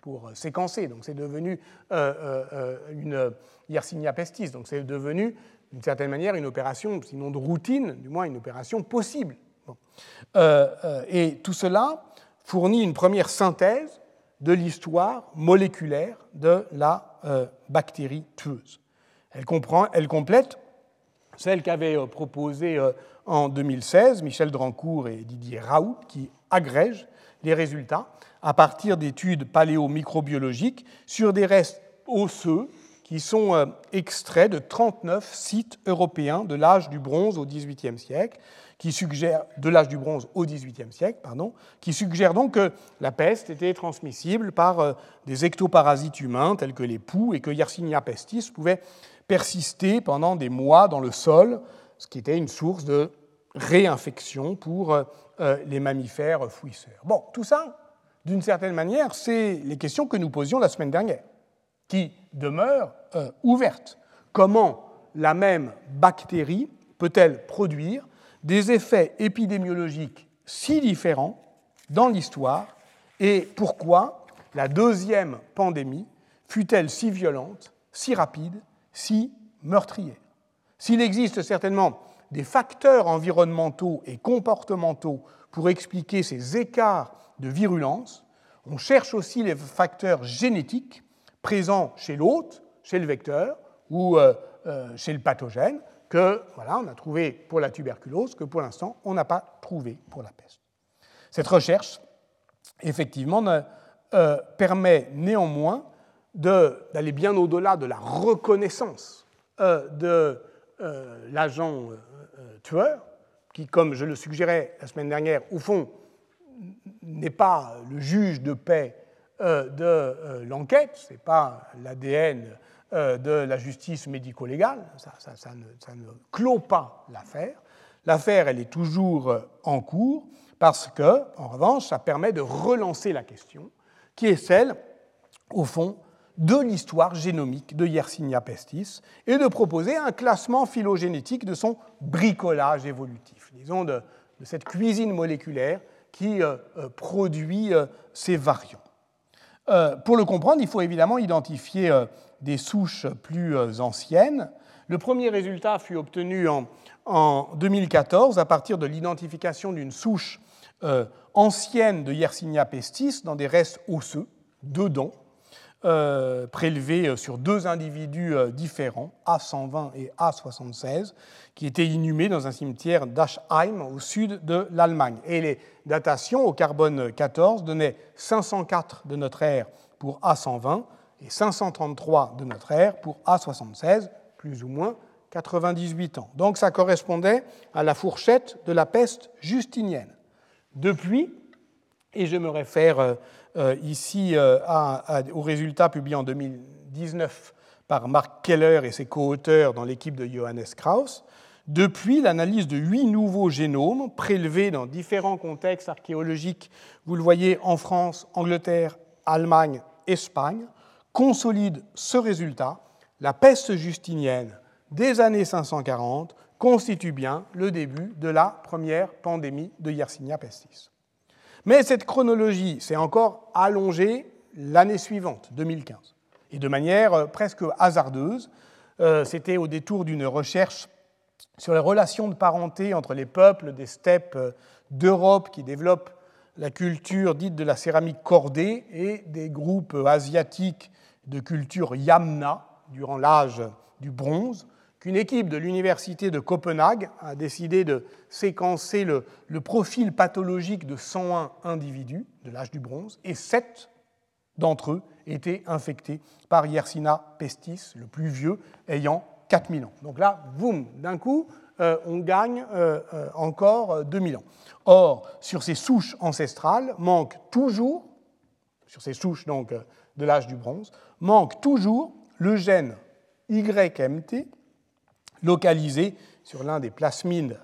Speaker 2: pour séquencer, donc c'est devenu une Yersinia pestis, donc c'est devenu d'une certaine manière une opération, sinon de routine, du moins une opération possible. et tout cela fournit une première synthèse de l'histoire moléculaire de la euh, bactérie tueuse. Elle, comprend, elle complète celle qu'avaient euh, proposée euh, en 2016 Michel Drancourt et Didier Raoult, qui agrègent les résultats à partir d'études paléomicrobiologiques sur des restes osseux qui sont extraits de 39 sites européens de l'âge du bronze au XVIIIe siècle qui suggère, de l'âge du bronze au XVIIIe siècle, pardon, qui suggère donc que la peste était transmissible par euh, des ectoparasites humains tels que les poux et que Yersinia pestis pouvait persister pendant des mois dans le sol, ce qui était une source de réinfection pour euh, euh, les mammifères fouisseurs. Bon, tout ça, d'une certaine manière, c'est les questions que nous posions la semaine dernière, qui demeurent ouvertes. Comment la même bactérie peut-elle produire des effets épidémiologiques si différents dans l'histoire et pourquoi la deuxième pandémie fut-elle si violente, si rapide, si meurtrière. S'il existe certainement des facteurs environnementaux et comportementaux pour expliquer ces écarts de virulence, on cherche aussi les facteurs génétiques présents chez l'hôte, chez le vecteur ou euh, euh, chez le pathogène, que voilà, on a trouvé pour la tuberculose, que pour l'instant on n'a pas trouvé pour la peste. Cette recherche, effectivement, euh, permet néanmoins d'aller bien au-delà de la reconnaissance de l'agent tueur, qui, comme je le suggérais la semaine dernière, au fond, n'est pas le juge de paix euh, de euh, l'enquête, ce n'est pas l'ADN euh, de la justice médico-légale, ça, ne, clôt pas l'affaire. L'affaire, elle est toujours en cours parce que, en revanche, ça permet de relancer la question, qui est celle, au fond, de l'histoire génomique de Yersinia pestis et de proposer un classement phylogénétique de son bricolage évolutif, disons de, cette cuisine moléculaire qui euh, euh, produit euh, ces variants. pour le comprendre, il faut évidemment identifier des souches plus anciennes. Le premier résultat fut obtenu en, en 2014 à partir de l'identification d'une souche ancienne de Yersinia pestis dans des restes osseux, dedans, euh, prélevés euh, sur deux individus euh, différents, A120 et A76, qui étaient inhumés dans un cimetière d'Aschheim au sud de l'Allemagne. Et les datations au carbone 14 donnaient 504 de notre ère pour A120 et 533 de notre ère pour A76, plus ou moins 98 ans. Donc ça correspondait à la fourchette de la peste justinienne. Depuis, et je me réfère euh, ici euh, aux résultats publiés en 2019 par Mark Keller et ses co-auteurs dans l'équipe de Johannes Krauss, depuis l'analyse de huit nouveaux génomes prélevés dans différents contextes archéologiques, vous le voyez en France, Angleterre, Allemagne, Espagne, consolide ce résultat. La peste justinienne des années 540 constitue bien le début de la première pandémie de Yersinia pestis. Mais cette chronologie s'est encore allongée l'année suivante, 2015, et de manière euh, presque hasardeuse. Euh, c'était au détour d'une recherche sur les relations de parenté entre les peuples des steppes euh, d'Europe qui développent la culture dite de la céramique cordée et des groupes asiatiques de culture yamna durant l'âge du bronze, qu'une équipe de l'Université de Copenhague a décidé de séquencer le, profil pathologique de 101 individus de l'âge du bronze, et sept d'entre eux étaient infectés par Yersina pestis, le plus vieux, ayant 4000 ans. Donc là, boum, d'un coup, euh, on gagne euh, euh, encore 2000 ans. Or, sur ces souches ancestrales, manque toujours, sur ces souches donc de l'âge du bronze, manque toujours le gène YMT, localisé sur l'un des plasmides,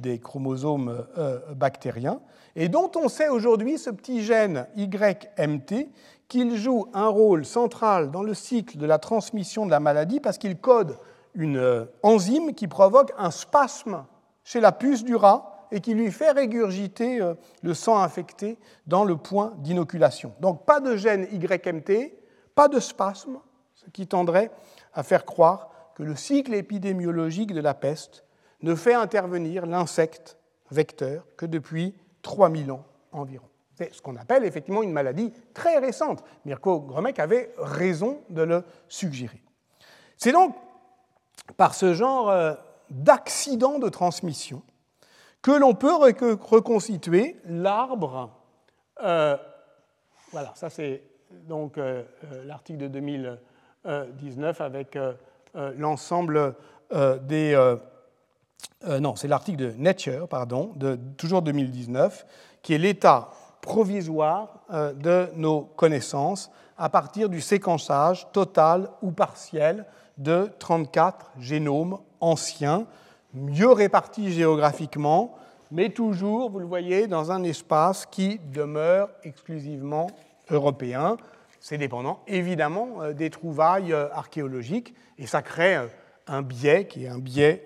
Speaker 2: des chromosomes euh, bactériens, et dont on sait aujourd'hui, ce petit gène YMT, qu'il joue un rôle central dans le cycle de la transmission de la maladie parce qu'il code une euh, enzyme qui provoque un spasme chez la puce du rat et qui lui fait régurgiter euh, le sang infecté dans le point d'inoculation. Donc pas de gène YMT, pas de spasme, ce qui tendrait à faire croire que le cycle épidémiologique de la peste ne fait intervenir l'insecte vecteur que depuis 3000 ans environ. C'est ce qu'on appelle effectivement une maladie très récente. Mirko Gromek avait raison de le suggérer. C'est donc par ce genre euh, d'accident de transmission que l'on peut reconstituer l'arbre. Euh, voilà, ça c'est donc euh, l'article de 2019 avec euh, l'ensemble euh, des... Euh, non, c'est l'article de Nature, pardon, de toujours 2019, qui est l'état provisoire de nos connaissances à partir du séquençage total ou partiel de 34 génomes anciens, mieux répartis géographiquement, mais toujours, vous le voyez, dans un espace qui demeure exclusivement européen. C'est dépendant évidemment euh, des trouvailles euh, archéologiques, et ça crée euh, un biais qui est un biais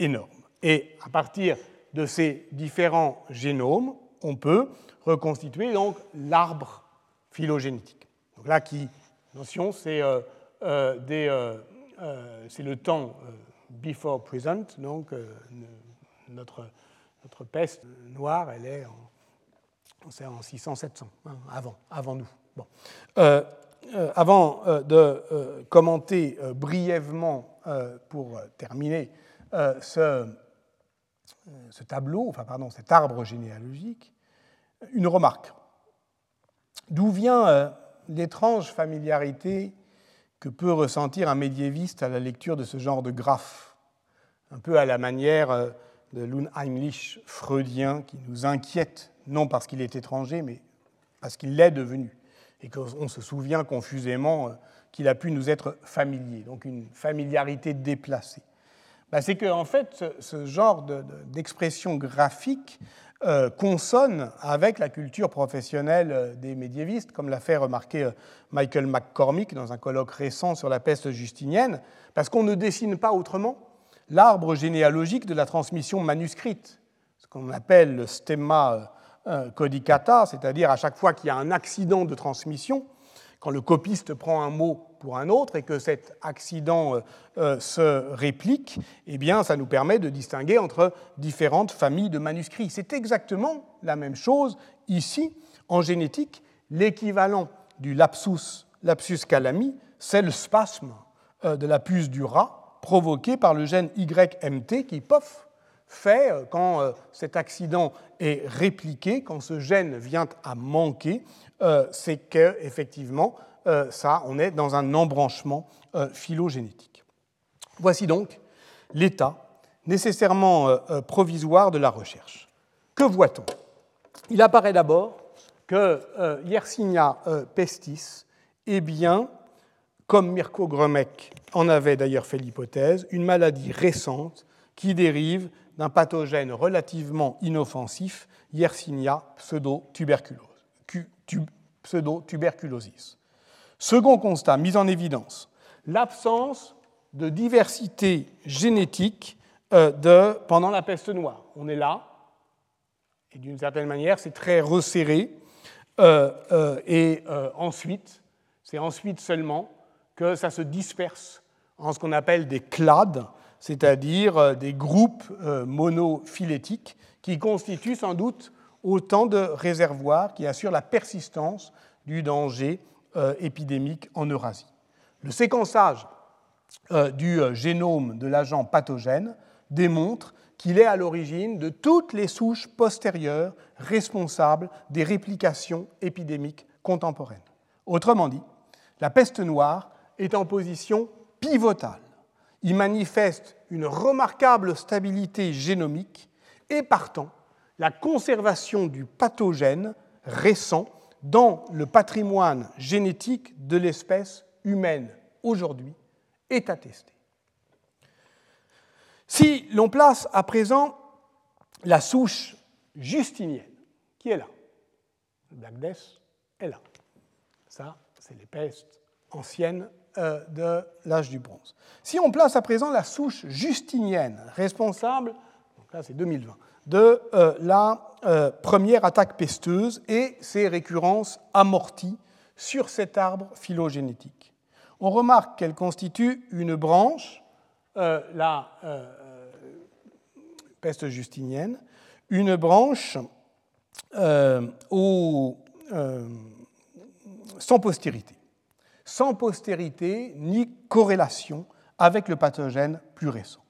Speaker 2: énorme. Et à partir de ces différents génomes, on peut reconstituer donc l'arbre phylogénétique. Donc là, qui notion, c'est le temps before present, donc notre notre peste noire, elle est en, en 600-700, hein, avant, avant nous. Bon. Euh, euh, avant euh, de commenter brièvement, pour terminer, ce, tableau, enfin pardon, cet arbre généalogique, une remarque. D'où vient l'étrange familiarité que peut ressentir un médiéviste à la lecture de ce genre de graphe, un peu à la manière de l'Unheimlich freudien qui nous inquiète, non parce qu'il est étranger, mais parce qu'il l'est devenu, et qu'on se souvient confusément euh, qu'il a pu nous être familier, donc une familiarité déplacée. Bah, c'est qu'en en fait, ce, genre d'expression graphique euh, consonne avec la culture professionnelle euh, des médiévistes, comme l'a fait remarquer Michael McCormick dans un colloque récent sur la peste justinienne, parce qu'on ne dessine pas autrement l'arbre généalogique de la transmission manuscrite, ce qu'on appelle le stemma euh, codicata, c'est-à-dire à chaque fois qu'il y a un accident de transmission, quand le copiste prend un mot pour un autre et que cet accident euh, euh, se réplique, eh bien, ça nous permet de distinguer entre différentes familles de manuscrits. C'est exactement la même chose ici en génétique. L'équivalent du lapsus, lapsus calami, c'est le spasme de la puce du rat, provoqué par le gène YMT qui, pof, fait, euh, quand euh, cet accident est répliqué, quand ce gène vient à manquer, euh, c'est qu'effectivement, ça, on est dans un embranchement phylogénétique. Voici donc l'état nécessairement provisoire de la recherche. Que voit-on? Il apparaît d'abord que Yersinia pestis est bien comme Mirko Gromek en avait d'ailleurs fait l'hypothèse, une maladie récente qui dérive d'un pathogène relativement inoffensif, Yersinia pseudo-tuberculosis. Second constat mis en évidence, l'absence de diversité génétique euh, de, pendant la peste noire. On est là, et d'une certaine manière, c'est très resserré. Euh, euh, et ensuite, c'est ensuite seulement que ça se disperse en ce qu'on appelle des clades, c'est-à-dire euh, des groupes euh, monophylétiques qui constituent sans doute autant de réservoirs qui assurent la persistance du danger euh, épidémique en Eurasie. Le séquençage du génome de l'agent pathogène démontre qu'il est à l'origine de toutes les souches postérieures responsables des réplications épidémiques contemporaines. Autrement dit, la peste noire est en position pivotale. Il manifeste une remarquable stabilité génomique et partant la conservation du pathogène récent dans le patrimoine génétique de l'espèce humaine aujourd'hui est attesté. Si l'on place à présent la souche justinienne, qui est là, le Black Death est là. Ça, c'est les pestes anciennes de l'âge du bronze. Si on place à présent la souche justinienne, responsable, donc là c'est 2020, de euh, la euh, première attaque pesteuse et ses récurrences amorties sur cet arbre phylogénétique, on remarque qu'elle constitue une branche, la peste justinienne, une branche sans postérité sans postérité ni corrélation avec le pathogène plus récent.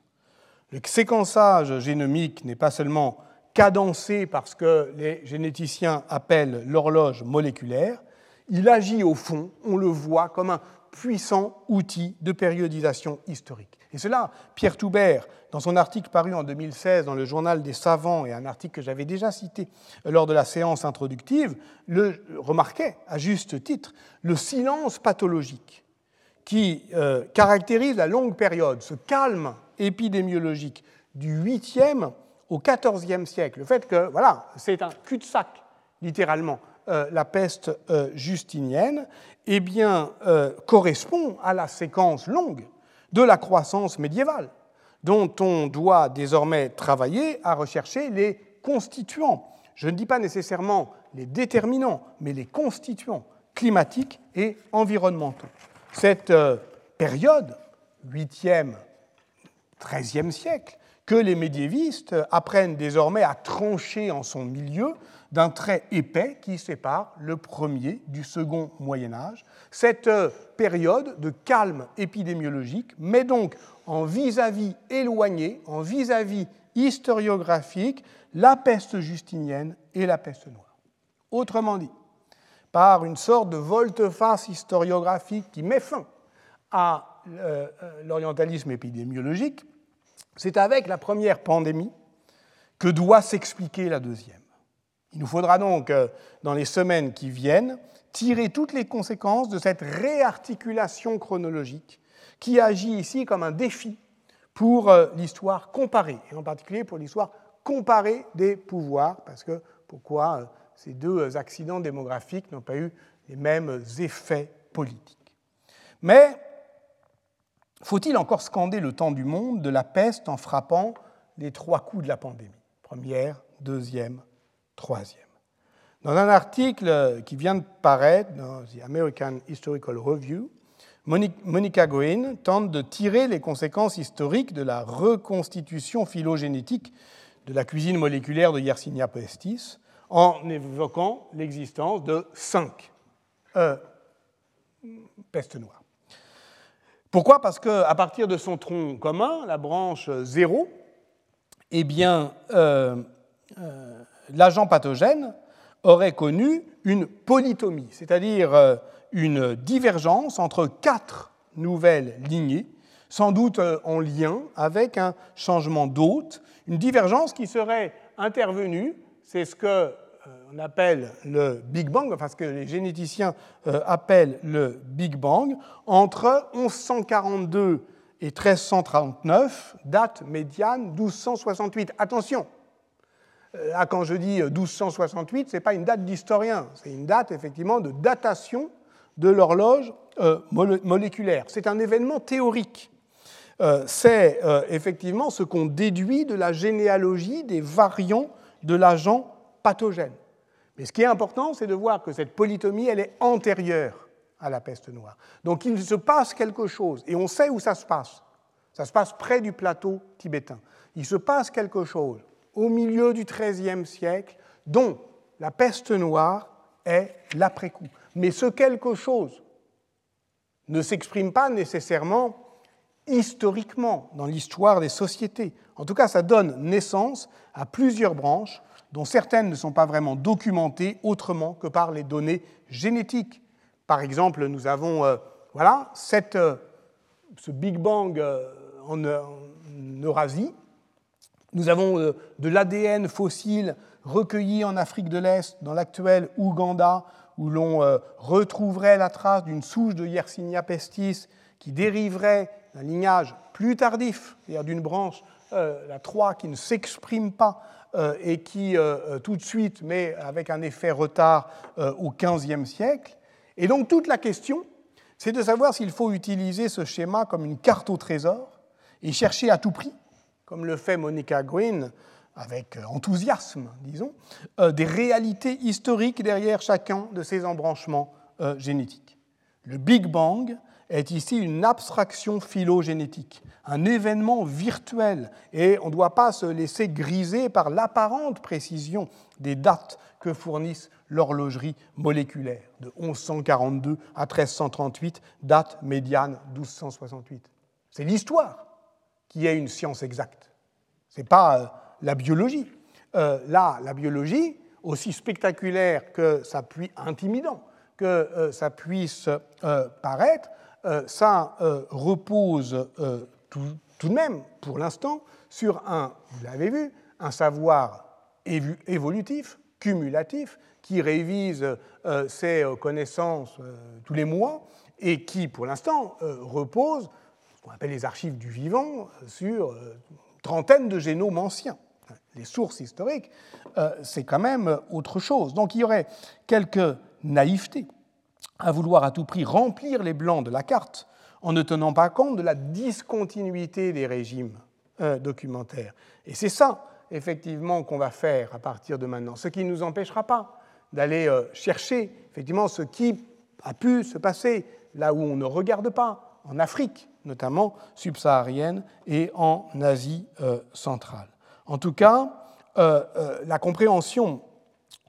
Speaker 2: Le séquençage génomique n'est pas seulement cadencé parce que les généticiens appellent l'horloge moléculaire, il agit au fond, on le voit, comme un puissant outil de périodisation historique. Et cela, Pierre Toubert, dans son article paru en 2016 dans le Journal des savants, et un article que j'avais déjà cité lors de la séance introductive, le remarquait à juste titre, le silence pathologique qui euh, caractérise la longue période, ce calme épidémiologique du 8e au XIVe siècle, le fait que, voilà, c'est un cul-de-sac, littéralement, la peste justinienne, eh bien, correspond à la séquence longue de la croissance médiévale, dont on doit désormais travailler à rechercher les constituants. Je ne dis pas nécessairement les déterminants, mais les constituants climatiques et environnementaux. Cette euh, période, 8e, 13e siècle, que les médiévistes apprennent désormais à trancher en son milieu d'un trait épais qui sépare le premier du second Moyen Âge. Cette euh, période de calme épidémiologique met donc en vis-à-vis éloigné, en vis-à-vis historiographique, la peste justinienne et la peste noire. Autrement dit, par une sorte de volte-face historiographique qui met fin à euh, euh, l'orientalisme épidémiologique, c'est avec la première pandémie que doit s'expliquer la deuxième. Il nous faudra donc, euh, dans les semaines qui viennent, tirer toutes les conséquences de cette réarticulation chronologique qui agit ici comme un défi pour l'histoire comparée, et en particulier pour l'histoire comparée des pouvoirs, parce que pourquoi ces deux accidents démographiques n'ont pas eu les mêmes effets politiques. Mais faut-il encore scander le temps du monde de la peste en frappant les trois coups de la pandémie? Première, deuxième, troisième. Dans un article qui vient de paraître dans The American Historical Review, Monica Green tente de tirer les conséquences historiques de la reconstitution phylogénétique de la cuisine moléculaire de Yersinia pestis en évoquant l'existence de cinq euh, pestes noires. Pourquoi? Parce qu'à partir de son tronc commun, la branche 0, eh bien, euh, euh, l'agent pathogène aurait connu une polytomie, c'est-à-dire une divergence entre quatre nouvelles lignées, sans doute en lien avec un changement d'hôte, une divergence qui serait intervenue, c'est ce que euh, on appelle le Big Bang, enfin ce que les généticiens euh, appellent le Big Bang, entre 1142 et 1339, date médiane 1268. Attention, euh, là quand je dis 1268, ce n'est pas une date d'historien, c'est une date effectivement de datation de l'horloge moléculaire. C'est un événement théorique. c'est effectivement ce qu'on déduit de la généalogie des variants de l'agent pathogène. Mais ce qui est important, c'est de voir que cette polytomie, elle est antérieure à la peste noire. Donc il se passe quelque chose, et on sait où ça se passe. Ça se passe près du plateau tibétain. Il se passe quelque chose au milieu du XIIIe siècle, dont la peste noire est l'après-coup. Mais ce quelque chose ne s'exprime pas nécessairement historiquement dans l'histoire des sociétés. En tout cas, ça donne naissance à plusieurs branches dont certaines ne sont pas vraiment documentées autrement que par les données génétiques. Par exemple, nous avons euh, voilà, cette, euh, ce Big Bang euh, en, Eurasie. Nous avons de l'ADN fossile recueilli en Afrique de l'Est, dans l'actuel Ouganda, où l'on retrouverait la trace d'une souche de Yersinia pestis qui dériverait d'un lignage plus tardif, c'est-à-dire d'une branche, la 3, qui ne s'exprime pas et qui, euh, euh, tout de suite, met avec un effet retard au XVe siècle. Et donc toute la question, c'est de savoir s'il faut utiliser ce schéma comme une carte au trésor et chercher à tout prix, comme le fait Monica Green avec enthousiasme, disons, des réalités historiques derrière chacun de ces embranchements génétiques. Le Big Bang est ici une abstraction phylogénétique, un événement virtuel, et on ne doit pas se laisser griser par l'apparente précision des dates que fournissent l'horlogerie moléculaire, de 1142 à 1338, date médiane 1268. C'est l'histoire qui est une science exacte, ce n'est pas euh, la biologie. Euh, là, la biologie, aussi spectaculaire que ça puisse, intimidant que euh, ça puisse paraître, ça euh, repose euh, tout, de même, pour l'instant, sur un, vous l'avez vu, un savoir évolutif, cumulatif, qui révise ses connaissances tous les mois et qui, pour l'instant, repose, ce qu'on appelle les archives du vivant, sur une trentaine de génomes anciens. les sources historiques, euh, c'est quand même autre chose. Donc il y aurait quelque naïveté à vouloir à tout prix remplir les blancs de la carte en ne tenant pas compte de la discontinuité des régimes euh, documentaires. Et c'est ça, effectivement, qu'on va faire à partir de maintenant, ce qui ne nous empêchera pas d'aller euh, chercher, effectivement, ce qui a pu se passer là où on ne regarde pas, en Afrique, notamment subsaharienne, et en Asie centrale. En tout cas, euh, euh, la compréhension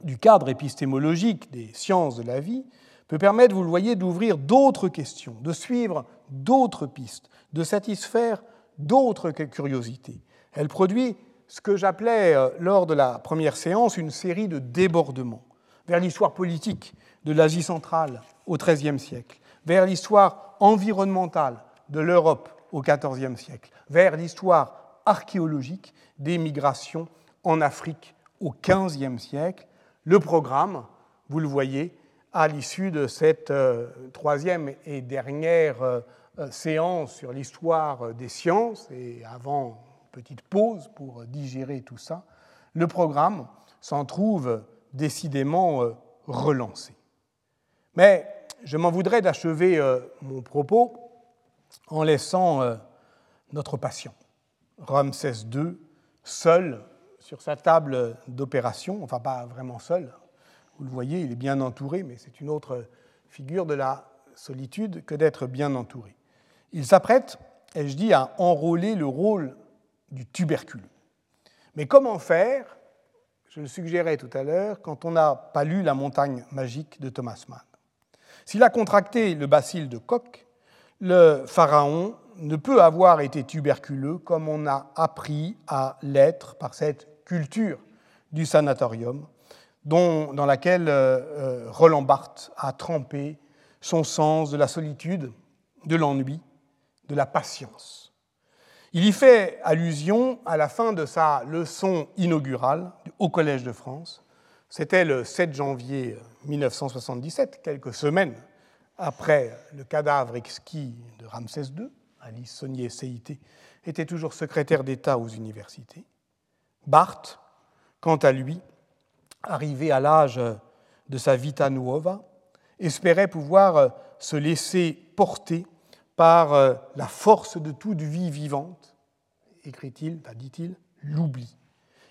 Speaker 2: du cadre épistémologique des sciences de la vie peut permettre, vous le voyez, d'ouvrir d'autres questions, de suivre d'autres pistes, de satisfaire d'autres curiosités. Elle produit ce que j'appelais euh, lors de la première séance une série de débordements vers l'histoire politique de l'Asie centrale au XIIIe siècle, vers l'histoire environnementale de l'Europe au XIVe siècle, vers l'histoire archéologique des migrations en Afrique au XVe siècle. Le programme, vous le voyez, à l'issue de cette euh, troisième et dernière euh, euh, séance sur l'histoire des sciences, et avant une petite pause pour digérer tout ça, le programme s'en trouve décidément relancé. Mais je m'en voudrais d'achever mon propos en laissant notre patient, Ramsès II, seul sur sa table d'opération, enfin pas vraiment seul, vous le voyez, il est bien entouré, mais c'est une autre figure de la solitude que d'être bien entouré. Il s'apprête, ai-je dit, à enrôler le rôle du tuberculeux. Mais comment faire? Je le suggérais tout à l'heure, quand on n'a pas lu La montagne magique de Thomas Mann. S'il a contracté le bacille de Koch, le pharaon ne peut avoir été tuberculeux comme on a appris à l'être par cette culture du sanatorium, dans laquelle euh, euh, Roland Barthes a trempé son sens de la solitude, de l'ennui, de la patience. Il y fait allusion à la fin de sa leçon inaugurale au Collège de France. C'était le 7 janvier 1977, quelques semaines après le cadavre exquis de Ramsès II. Alice Saunier-Seité, était toujours secrétaire d'État aux universités. Barthes, quant à lui, arrivé à l'âge de sa vita nuova, espérait pouvoir euh, se laisser porter par euh, la force de toute vie vivante, écrit-il, dit-il, l'oubli.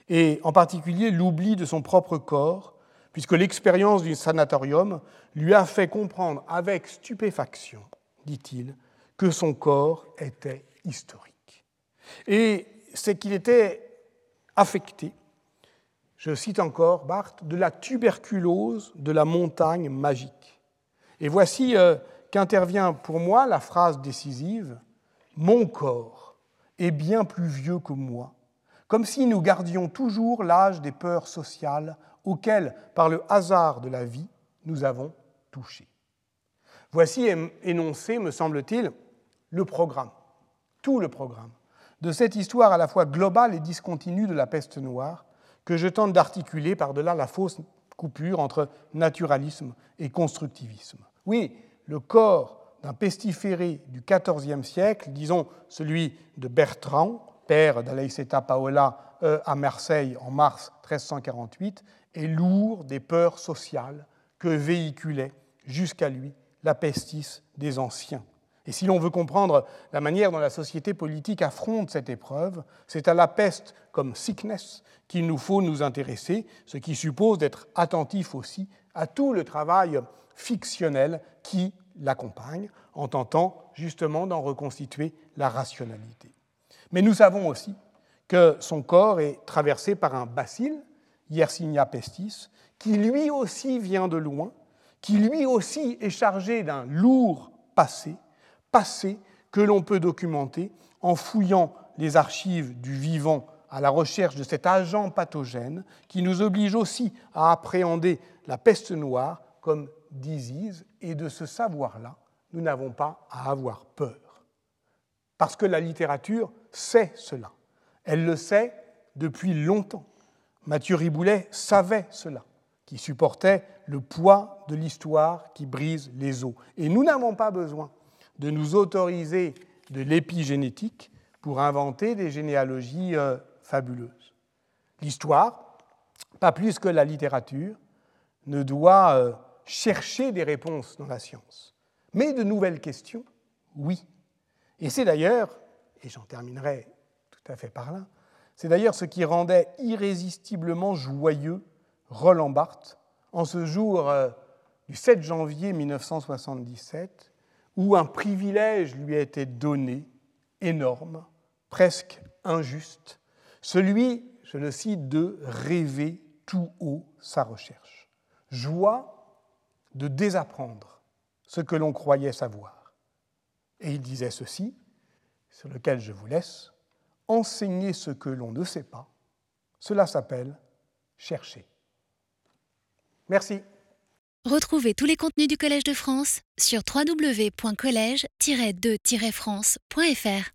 Speaker 2: Et en particulier l'oubli de son propre corps, puisque l'expérience du sanatorium lui a fait comprendre avec stupéfaction, dit-il, que son corps était historique. Et c'est qu'il était affecté, je cite encore Barthes, de la tuberculose de la montagne magique. Et voici euh, qu'intervient pour moi la phrase décisive Mon corps est bien plus vieux que moi, comme si nous gardions toujours l'âge des peurs sociales auxquelles, par le hasard de la vie, nous avons touché. Voici énoncé, me semble-t-il, le programme, tout le programme, de cette histoire à la fois globale et discontinue de la peste noire que je tente d'articuler par-delà la fausse coupure entre naturalisme et constructivisme. Oui, le corps d'un pestiféré du XIVe siècle, disons celui de Bertrand, père d'Alaïseta Paola euh, à Marseille en mars 1348, est lourd des peurs sociales que véhiculait jusqu'à lui la pestis des anciens. Et si l'on veut comprendre la manière dont la société politique affronte cette épreuve, c'est à la peste comme sickness qu'il nous faut nous intéresser, ce qui suppose d'être attentif aussi à tout le travail fictionnel qui l'accompagne, en tentant justement d'en reconstituer la rationalité. Mais nous savons aussi que son corps est traversé par un bacille, Yersinia pestis, qui lui aussi vient de loin, qui lui aussi est chargé d'un lourd passé, passé que l'on peut documenter en fouillant les archives du vivant à la recherche de cet agent pathogène qui nous oblige aussi à appréhender la peste noire comme disease et de ce savoir-là, nous n'avons pas à avoir peur. Parce que la littérature sait cela. Elle le sait depuis longtemps. Mathieu Riboulet savait cela, qui supportait le poids de l'histoire qui brise les os. Et nous n'avons pas besoin de nous autoriser de l'épigénétique pour inventer des généalogies fabuleuses. L'histoire, pas plus que la littérature, ne doit euh, chercher des réponses dans la science. Mais de nouvelles questions, oui. Et c'est d'ailleurs, et j'en terminerai tout à fait par là, c'est d'ailleurs ce qui rendait irrésistiblement joyeux Roland Barthes en ce jour euh, du 7 janvier 1977, où un privilège lui a donné, énorme, presque injuste, celui, je le cite, de rêver tout haut sa recherche. Joie de désapprendre ce que l'on croyait savoir. Et il disait ceci, sur lequel je vous laisse, enseigner ce que l'on ne sait pas, cela s'appelle chercher. Merci.
Speaker 1: Retrouvez tous les contenus du Collège de France sur www.colège-2-france.fr.